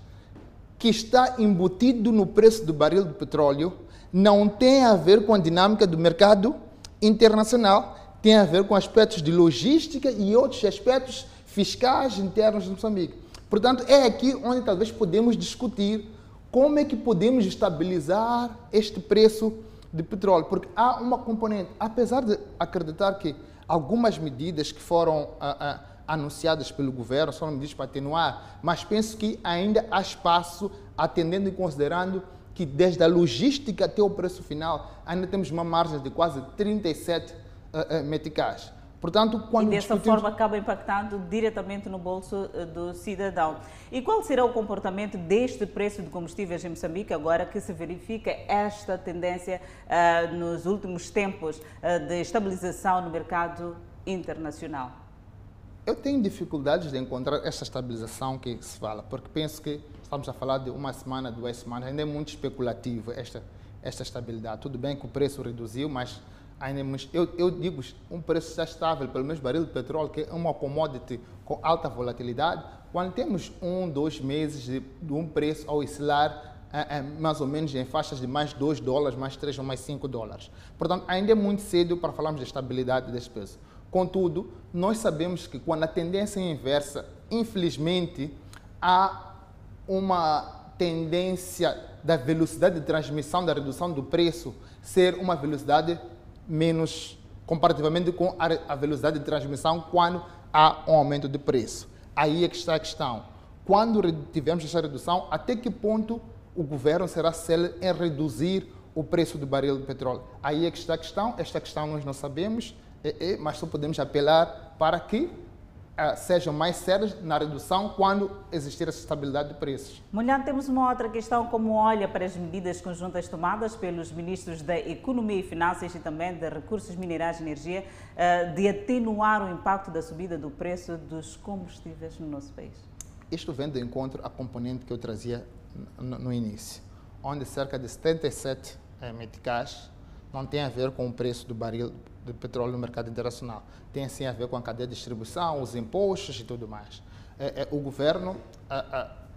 que está embutido no preço do barril de petróleo não tem a ver com a dinâmica do mercado internacional, tem a ver com aspectos de logística e outros aspectos fiscais internos de Moçambique. Portanto, é aqui onde talvez podemos discutir Como é que podemos estabilizar este preço de petróleo? Porque há uma componente, apesar de acreditar que algumas medidas que foram ah, ah, anunciadas pelo governo são medidas para atenuar, mas penso que ainda há espaço, atendendo e considerando que desde a logística até o preço final ainda temos uma margem de quase 37 uh, uh, meticais. Portanto, quando e dessa discutimos... forma acaba impactando diretamente no bolso uh, do cidadão. E qual será o comportamento deste preço de combustíveis em Moçambique agora que se verifica esta tendência uh, nos últimos tempos uh, de estabilização no mercado internacional? Eu tenho dificuldades de encontrar essa estabilização que se fala, porque penso que estamos a falar de uma semana, duas semanas, ainda é muito especulativo esta, esta estabilidade. Tudo bem que o preço reduziu, mas eu, eu digo um preço estável, pelo menos barril de petróleo, que é uma commodity com alta volatilidade, quando temos um, dois meses de, de um preço ao oscilar é, é, mais ou menos em faixas de mais 2 dólares, mais 3 ou mais 5 dólares. Portanto, ainda é muito cedo para falarmos de estabilidade desse preço. Contudo, nós sabemos que quando a tendência é inversa, infelizmente, há uma tendência da velocidade de transmissão, da redução do preço, ser uma velocidade menos comparativamente com a velocidade de transmissão quando há um aumento de preço. Aí é que está a questão. Quando tivermos essa redução, até que ponto o governo será célere em reduzir o preço do barril de petróleo? Aí é que está a questão. Esta questão nós não sabemos é, é, mas só podemos apelar para que sejam mais sérias na redução quando existir essa estabilidade de preços. Mulher, temos uma outra questão, como olha para as medidas conjuntas tomadas pelos ministros da Economia e Finanças e também de Recursos Minerais e Energia uh, de atenuar o impacto da subida do preço dos combustíveis no nosso país? Isto vem de encontro à componente que eu trazia no, no início, onde cerca de 77 eh, meticais não tem a ver com o preço do barril de petróleo no mercado internacional. Tem sim a ver com a cadeia de distribuição, os impostos e tudo mais. É, é, o governo,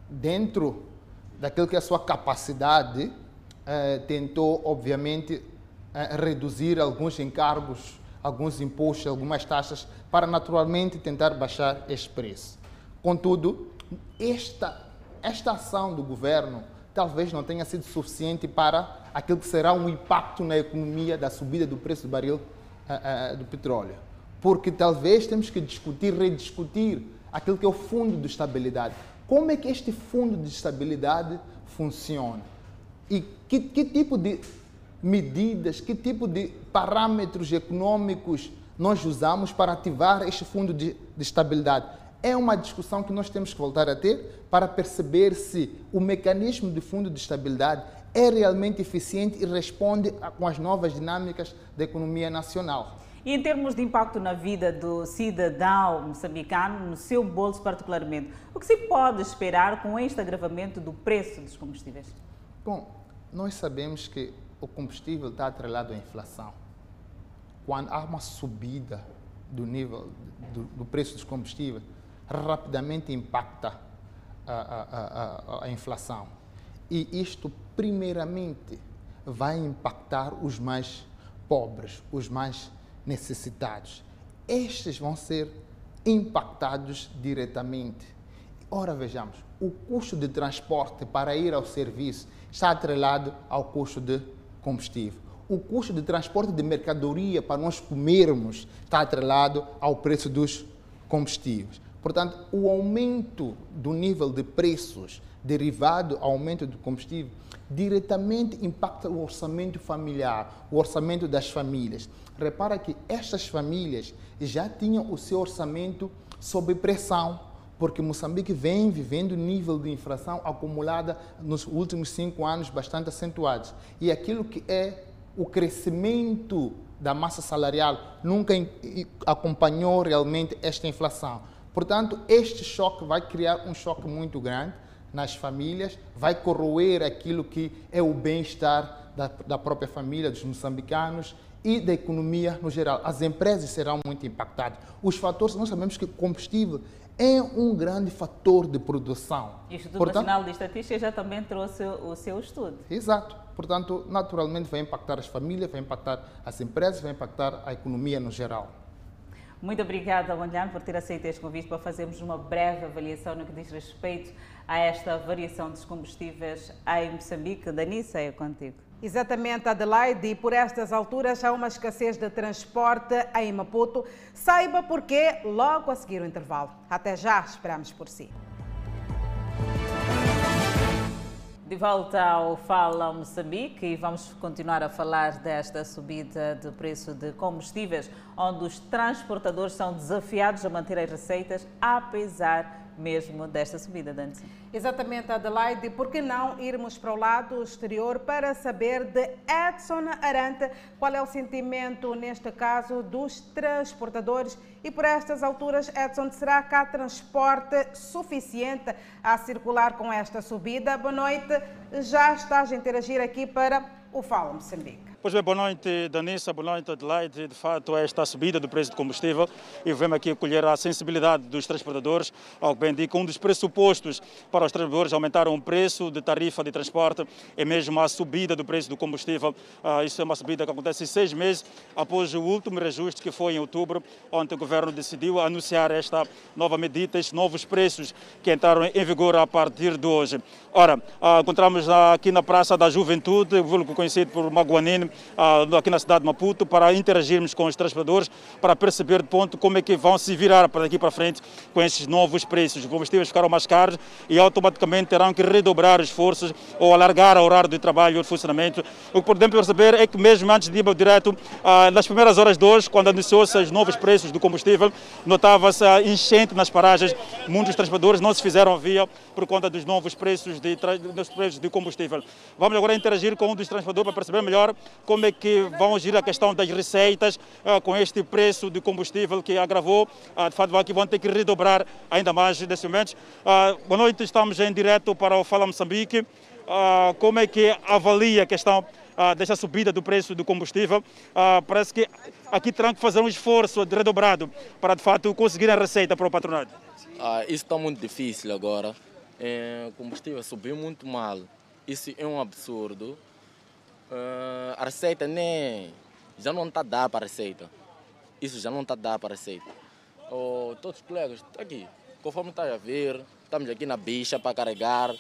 dentro daquilo que é a sua capacidade, é, tentou, obviamente, é, reduzir alguns encargos, alguns impostos, algumas taxas, para naturalmente tentar baixar este preço. Contudo, esta, esta ação do governo talvez não tenha sido suficiente para aquilo que será um impacto na economia da subida do preço do barril uh, uh, do petróleo. Porque talvez temos que discutir, rediscutir aquilo que é o fundo de estabilidade. Como é que este fundo de estabilidade funciona? E que, que tipo de medidas, que tipo de parâmetros econômicos nós usamos para ativar este fundo de, de estabilidade? É uma discussão que nós temos que voltar a ter para perceber se o mecanismo de fundo de estabilidade é realmente eficiente e responde com as novas dinâmicas da economia nacional. E em termos de impacto na vida do cidadão moçambicano, no seu bolso particularmente, o que se pode esperar com este agravamento do preço dos combustíveis? Bom, nós sabemos que o combustível está atrelado à inflação. Quando há uma subida do nível do, do preço dos combustíveis, rapidamente impacta a, a, a, a inflação. E isto, primeiramente, vai impactar os mais pobres, os mais necessitados. Estes vão ser impactados diretamente. Ora, vejamos, o custo de transporte para ir ao serviço está atrelado ao custo de combustível. O custo de transporte de mercadoria para nós comermos está atrelado ao preço dos combustíveis. Portanto, o aumento do nível de preços derivado ao aumento do combustível diretamente impacta o orçamento familiar, o orçamento das famílias. Repara que estas famílias já tinham o seu orçamento sob pressão, porque Moçambique vem vivendo nível de inflação acumulada nos últimos cinco anos bastante acentuados. E aquilo que é o crescimento da massa salarial nunca acompanhou realmente esta inflação. Portanto, este choque vai criar um choque muito grande nas famílias, vai corroer aquilo que é o bem-estar da, da própria família, dos moçambicanos e da economia no geral. As empresas serão muito impactadas. Os fatores, nós sabemos que o combustível é um grande fator de produção. E o Instituto Portanto, Nacional de Estatística já também trouxe o seu estudo. Exato. Portanto, naturalmente vai impactar as famílias, vai impactar as empresas, vai impactar a economia no geral. Muito obrigada, Wandian, por ter aceito este convite para fazermos uma breve avaliação no que diz respeito a esta variação dos combustíveis em Moçambique. Danissa, é contigo. Exatamente, Adelaide, e por estas alturas há uma escassez de transporte em Maputo. Saiba porquê logo a seguir o intervalo. Até já, esperamos por si. De volta ao Fala Moçambique e vamos continuar a falar desta subida de preço de combustíveis, onde os transportadores são desafiados a manter as receitas apesar mesmo desta subida, Dante. Exatamente, Adelaide. Por que não irmos para o lado exterior para saber de Edson Arante qual é o sentimento, neste caso, dos transportadores e por estas alturas, Edson, será que há transporte suficiente a circular com esta subida? Boa noite. Já estás a interagir aqui para o Fala Moçambique. Pois bem, boa noite, Danissa, boa noite, Adelaide. De fato, esta subida do preço do combustível e vemos aqui colher a sensibilidade dos transportadores, ao que bem indica, um dos pressupostos para os transportadores aumentar o preço de tarifa de transporte é mesmo a subida do preço do combustível. Ah, isso é uma subida que acontece seis meses após o último reajuste, que foi em outubro, onde o governo decidiu anunciar esta nova medida, estes novos preços que entraram em vigor a partir de hoje. Ora, ah, encontramos aqui na Praça da Juventude, vulgo conhecido por Maguanine, uh, aqui na cidade de Maputo para interagirmos com os transportadores, para perceber de ponto como é que vão se virar para daqui para frente com esses novos preços. Os combustíveis ficaram mais caros e automaticamente terão que redobrar esforços ou alargar o horário de trabalho e de funcionamento. O que podemos perceber é que mesmo antes de ir direto, uh, nas primeiras horas de hoje, quando anunciou-se os novos preços do combustível, notava-se enchente nas paragens. Muitos transportadores não se fizeram via por conta dos novos preços de, dos preços de combustível. Vamos agora interagir com um dos transportadores para perceber melhor como é que vão agir a questão das receitas uh, com este preço de combustível que agravou. Uh, de fato, aqui vão ter que redobrar ainda mais nesse momento. Uh, boa noite, estamos em direto para o Fala Moçambique. como é que avalia a questão desta subida do preço do combustível? parece que aqui terão que fazer um esforço redobrado para, de fato, conseguir a receita para o patronato. isso está muito difícil agora. É, combustível subiu muito mal. Isso é um absurdo. Uh, a receita nem, já não está a dar para a receita. Isso já não está a dar para a receita. Oh, todos os colegas, tá aqui, conforme está a ver, estamos aqui na bicha para carregar,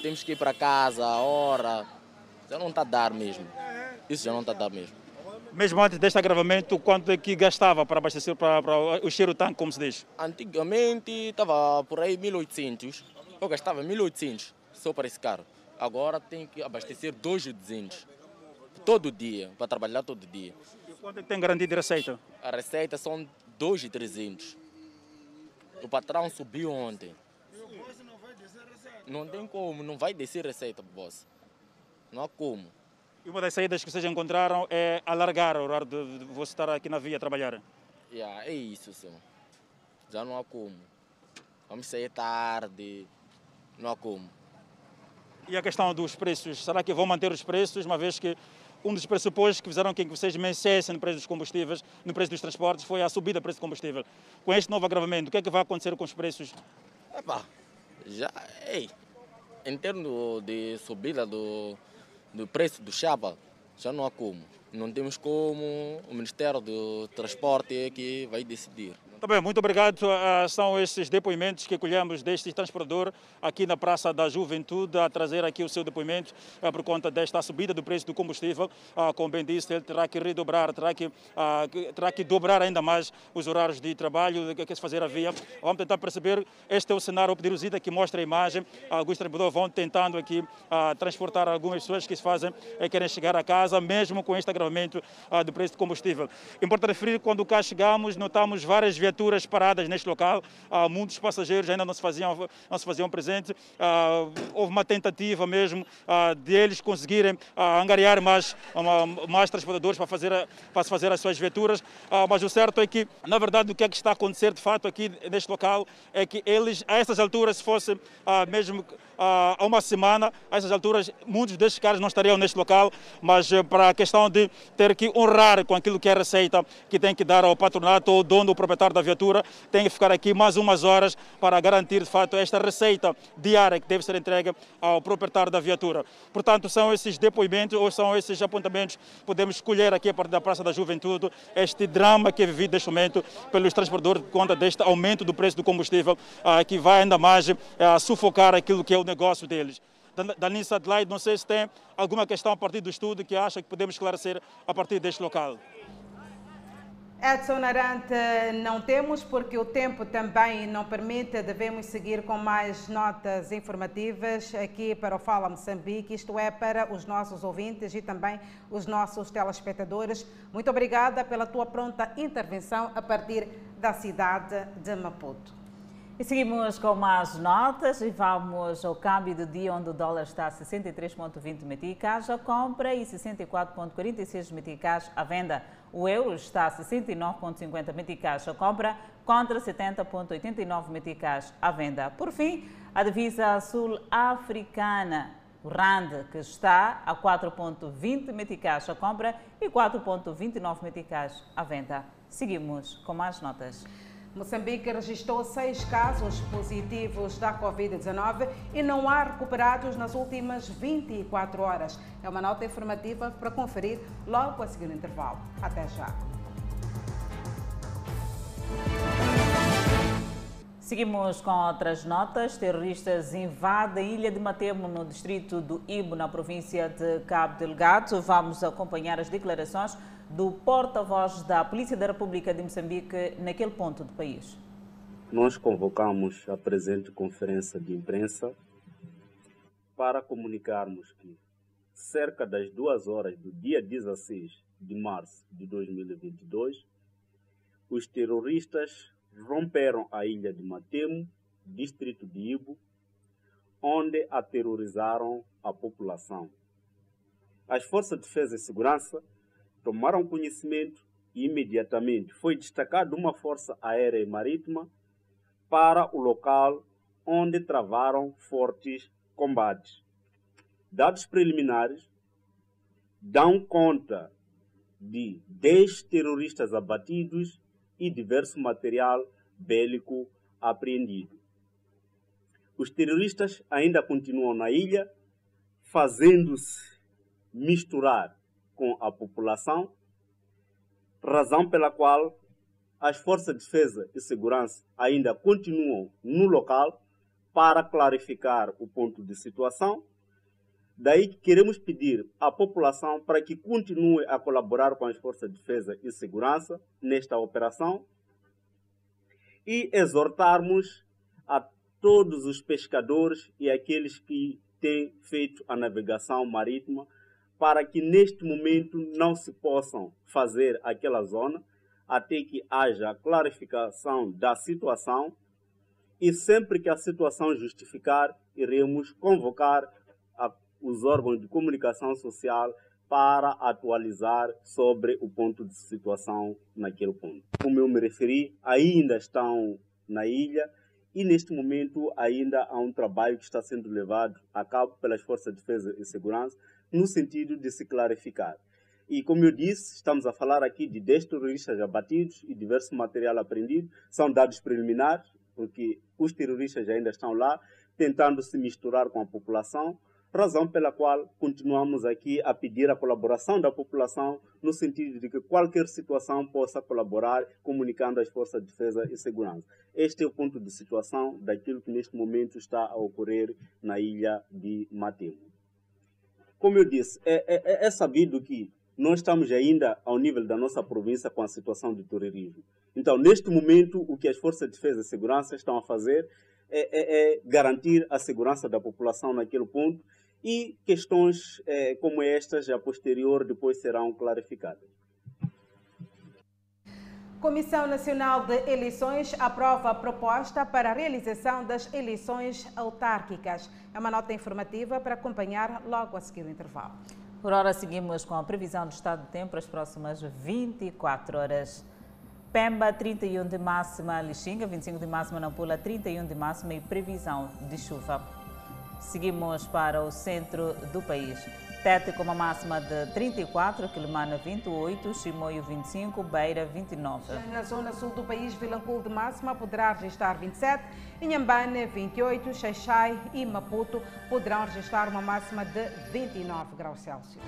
temos que ir para casa a hora. Já não está a dar mesmo. Isso já não está a dar mesmo. Mesmo antes deste agravamento, quanto é que gastava para abastecer para, para o cheiro tanque, como se diz? Antigamente estava por aí 1800. Eu gastava 1800 só para esse carro. Agora tem que abastecer 2.200 todo dia, para trabalhar todo dia. E quanto é que tem garantia de receita? A receita são 2,300. O patrão subiu ontem. Não tem como, não vai descer receita, boss. Não há como. E uma das saídas que vocês encontraram é alargar o horário de você estar aqui na via a trabalhar? Yeah, é isso, senhor. Já não há como. Vamos sair tarde, não há como. E a questão dos preços, será que vão manter os preços, uma vez que um dos pressupostos que fizeram com que vocês mexessem no preço dos combustíveis, no preço dos transportes, foi a subida do preço do combustível. Com este novo agravamento, o que é que vai acontecer com os preços? Epá, já, ei, em termos de subida do, do preço do chapa, já não há como. Não temos como, o Ministério do Transporte é que vai decidir. Bem, muito obrigado. Uh, são esses depoimentos que colhemos deste transportador aqui na Praça da Juventude a trazer aqui o seu depoimento uh, por conta desta subida do preço do combustível. Como bem disse, ele terá que redobrar, terá que, terá que dobrar ainda mais os horários de trabalho que se fazer a via. Vamos tentar perceber, este é o cenário Opdiruzida que mostra a imagem. Alguns transportadores vão tentando aqui transportar algumas pessoas que se fazem e querem chegar a casa, mesmo com este agravamento do preço do combustível. Importa referir, quando cá chegamos, notamos várias viaturas viaturas paradas neste local, uh, muitos passageiros ainda não se faziam, não se faziam presente. Uh, houve uma tentativa mesmo uh, de eles conseguirem angariar mais, mais transportadores para fazer, para fazer as suas viaturas, mas o certo é que, na verdade, o que é que está a acontecer de fato aqui neste local é que eles, a essas alturas, se fosse mesmo há uma semana, a essas alturas, muitos destes caras não estariam neste local, mas eh, para a questão de ter que honrar com aquilo que é a receita que tem que dar ao patronato ou dono, o proprietário da viatura tem que ficar aqui mais umas horas para garantir, de fato, esta receita diária que deve ser entregue ao proprietário da viatura. Portanto, são esses depoimentos ou são esses apontamentos podemos escolher aqui a partir da Praça da Juventude este drama que é vivido neste momento pelos transportadores por conta deste aumento do preço do combustível ah, que vai ainda mais ah, sufocar aquilo que é o negócio deles. Danissa Adelaide, não sei se tem alguma questão a partir do estudo que acha que podemos esclarecer a partir deste local. Edson Arante, não temos porque o tempo também não permite, devemos seguir com mais notas informativas aqui para o Fala Moçambique, isto é, para os nossos ouvintes e também os nossos telespectadores. Muito obrigada pela tua pronta intervenção a partir da cidade de Maputo. E seguimos com mais notas e vamos ao câmbio do dia, onde o dólar está a 63,20 meticais à compra e 64,46 meticais à venda. O euro está a 69,50 meticais à compra contra 70,89 meticais à venda. Por fim, a divisa sul-africana, o RAND, que está a 4,20 meticais à compra e 4,29 meticais à venda. Seguimos com mais notas. Moçambique registrou seis casos positivos da Covid-19 e não há recuperados nas últimas 24 horas. É uma nota informativa para conferir logo a seguir o intervalo. Até já. Seguimos com outras notas. Terroristas invadem a ilha de Matemo, no distrito do Ibo, na província de Cabo Delgado. Vamos acompanhar as declarações do porta-voz da Polícia da República de Moçambique naquele ponto do país. Nós convocamos a presente conferência de imprensa para comunicarmos que cerca das duas horas do dia 16 de março de 2022, os terroristas romperam a ilha de Matemo, distrito de Ibo, onde aterrorizaram a população. As Forças de Defesa e Segurança tomaram conhecimento e imediatamente foi destacada uma força aérea e marítima para o local onde travaram fortes combates. Dados preliminares dão conta de 10 terroristas abatidos e diverso material bélico apreendido. Os terroristas ainda continuam na ilha, fazendo-se misturar com a população, razão pela qual as forças de defesa e segurança ainda continuam no local para clarificar o ponto de situação. Daí que queremos pedir à população para que continue a colaborar com as forças de defesa e segurança nesta operação e exortarmos a todos os pescadores e aqueles que têm feito a navegação marítima para que neste momento não se possam fazer aquela zona até que haja clarificação da situação e sempre que a situação justificar, iremos convocar a, os órgãos de comunicação social para atualizar sobre o ponto de situação naquele ponto. Como eu me referi, ainda estão na ilha e neste momento ainda há um trabalho que está sendo levado a cabo pelas Forças de Defesa e Segurança no sentido de se clarificar. E como eu disse, estamos a falar aqui de 10 terroristas abatidos e diverso material apreendido. São dados preliminares, porque os terroristas ainda estão lá, tentando se misturar com a população, razão pela qual continuamos aqui a pedir a colaboração da população no sentido de que qualquer situação possa colaborar comunicando às forças de defesa e segurança. Este é o ponto de situação daquilo que neste momento está a ocorrer na ilha de Matemo como eu disse, é, é, é sabido que nós estamos ainda ao nível da nossa província com a situação de terrorismo. Então, neste momento, o que as forças de defesa e segurança estão a fazer é, é, é garantir a segurança da população naquele ponto e questões é, como estas, a posterior, depois serão clarificadas. Comissão Nacional de Eleições aprova a proposta para a realização das eleições autárquicas. É uma nota informativa para acompanhar logo a seguir o intervalo. Por hora, seguimos com a previsão do estado do tempo para as próximas 24 horas. Pemba, 31 de máxima, Lixinga, 25 de máxima, Nampula, 31 de máxima e previsão de chuva. Seguimos para o centro do país. Tete com uma máxima de 34, Quilimana 28, Chimoio 25, Beira 29. Na zona sul do país, Vilanculo de máxima poderá registrar 27, Inhambane 28, Xaixai e Maputo poderão registrar uma máxima de 29 graus Celsius.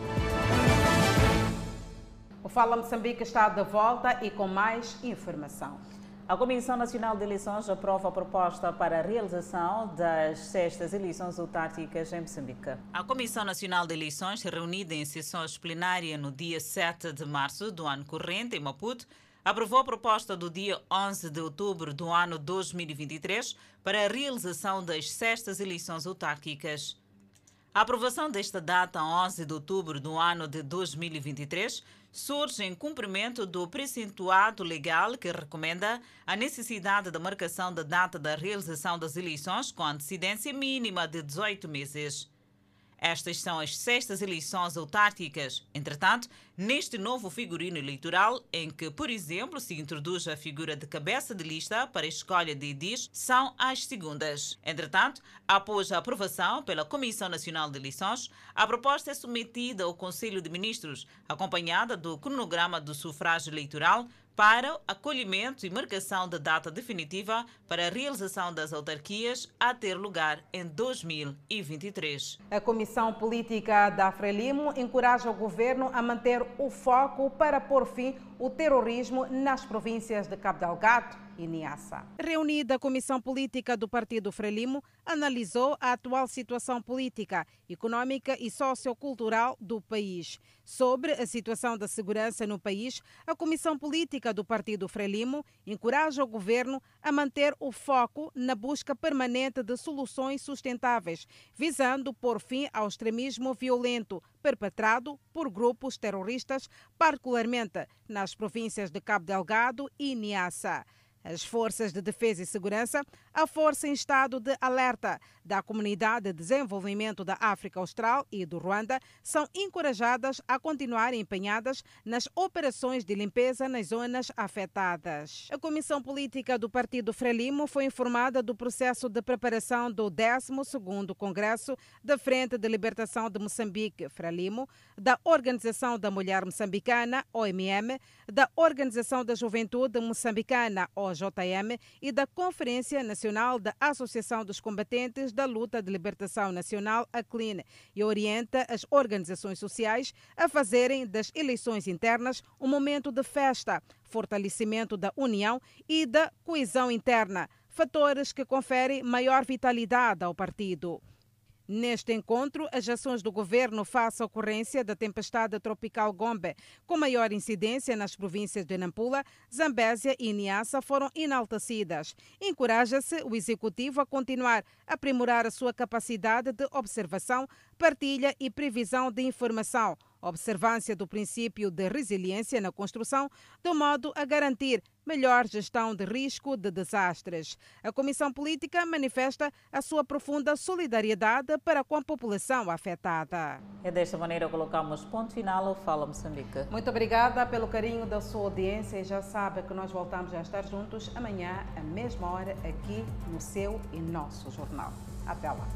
O Fala Moçambique está de volta e com mais informação. A Comissão Nacional de Eleições aprova a proposta para a realização das sextas eleições autárquicas em Moçambique. A Comissão Nacional de Eleições, reunida em sessões plenárias no dia 7 de março do ano corrente, em Maputo, aprovou a proposta do dia 11 de outubro do ano 2023 para a realização das sextas eleições autárquicas. A aprovação desta data, 11 de outubro do ano de 2023, surge em cumprimento do precintuado legal que recomenda a necessidade da marcação da data da realização das eleições com antecedência mínima de 18 meses. Estas são as sextas eleições autárquicas. Entretanto, neste novo figurino eleitoral, em que, por exemplo, se introduz a figura de cabeça de lista para a escolha de edis, são as segundas. Entretanto, após a aprovação pela Comissão Nacional de Eleições, a proposta é submetida ao Conselho de Ministros, acompanhada do cronograma do sufrágio eleitoral para acolhimento e marcação da data definitiva para a realização das autarquias a ter lugar em 2023. A Comissão Política da Frelimo encoraja o governo a manter o foco para pôr fim ao terrorismo nas províncias de Cabo Delgado, Reunida a Comissão Política do Partido Frelimo, analisou a atual situação política, econômica e sociocultural do país. Sobre a situação da segurança no país, a Comissão Política do Partido Frelimo encoraja o governo a manter o foco na busca permanente de soluções sustentáveis, visando pôr fim ao extremismo violento perpetrado por grupos terroristas, particularmente nas províncias de Cabo Delgado e Niassa. As forças de defesa e segurança, a força em estado de alerta da Comunidade de Desenvolvimento da África Austral e do Ruanda são encorajadas a continuar empenhadas nas operações de limpeza nas zonas afetadas. A Comissão Política do Partido Frelimo foi informada do processo de preparação do 12º Congresso da Frente de Libertação de Moçambique, Frelimo, da Organização da Mulher Moçambicana, OMM, da Organização da Juventude Moçambicana, OJM, JM e da Conferência Nacional da Associação dos Combatentes da Luta de Libertação Nacional, a CLIN, e orienta as organizações sociais a fazerem das eleições internas um momento de festa, fortalecimento da união e da coesão interna, fatores que conferem maior vitalidade ao partido. Neste encontro, as ações do governo face à ocorrência da tempestade tropical Gombe, com maior incidência nas províncias de Nampula, Zambésia e Niassa, foram enaltecidas. Encoraja-se o executivo a continuar a aprimorar a sua capacidade de observação, partilha e previsão de informação, observância do princípio de resiliência na construção, de modo a garantir melhor gestão de risco de desastres. A Comissão Política manifesta a sua profunda solidariedade para com a população afetada. É desta maneira que colocamos ponto final ao Fala Moçambique. Muito obrigada pelo carinho da sua audiência e já sabe que nós voltamos a estar juntos amanhã, à mesma hora, aqui no seu e nosso jornal. Até lá.